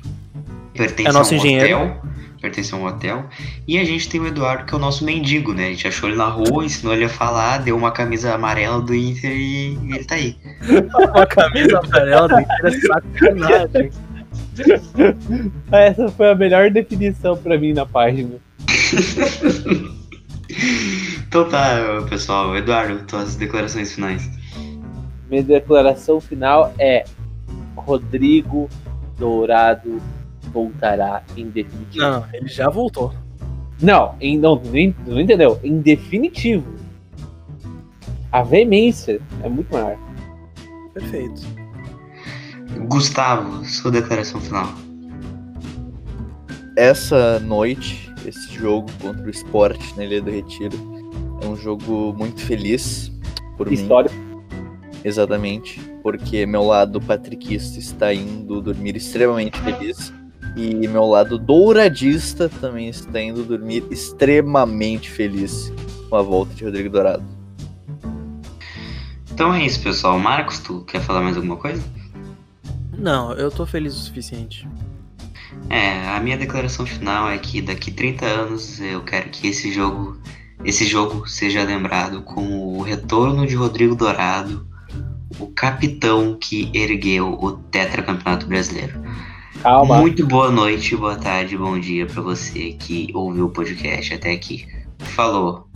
[SPEAKER 1] pertence
[SPEAKER 3] É nosso engenheiro.
[SPEAKER 1] hotel. Pertence a um hotel. E a gente tem o Eduardo, que é o nosso mendigo, né? A gente achou ele na rua, ensinou ele a falar, deu uma camisa amarela do Inter e ele tá aí.
[SPEAKER 3] Uma camisa amarela do Inter é sacanagem.
[SPEAKER 4] Essa foi a melhor definição pra mim na página. [LAUGHS]
[SPEAKER 1] Então tá, pessoal. Eduardo, tuas declarações finais.
[SPEAKER 4] Minha declaração final é: Rodrigo Dourado voltará em definitivo.
[SPEAKER 3] Não, ele já voltou.
[SPEAKER 4] Não, em, não, não entendeu? Em definitivo. A veemência é muito maior.
[SPEAKER 3] Perfeito.
[SPEAKER 1] Gustavo, sua declaração final.
[SPEAKER 2] Essa noite, esse jogo contra o Sport na Ilha do Retiro, é um jogo muito feliz por mim.
[SPEAKER 4] História.
[SPEAKER 2] Exatamente, porque meu lado patriquista está indo dormir extremamente feliz e meu lado douradista também está indo dormir extremamente feliz com a volta de Rodrigo Dourado.
[SPEAKER 1] Então é isso, pessoal. Marcos, tu quer falar mais alguma coisa?
[SPEAKER 3] Não, eu tô feliz o suficiente.
[SPEAKER 1] É, a minha declaração final é que daqui 30 anos eu quero que esse jogo, esse jogo seja lembrado como o retorno de Rodrigo Dourado, o capitão que ergueu o tetracampeonato brasileiro.
[SPEAKER 4] Calma.
[SPEAKER 1] Muito boa noite, boa tarde, bom dia pra você que ouviu o podcast até aqui. Falou.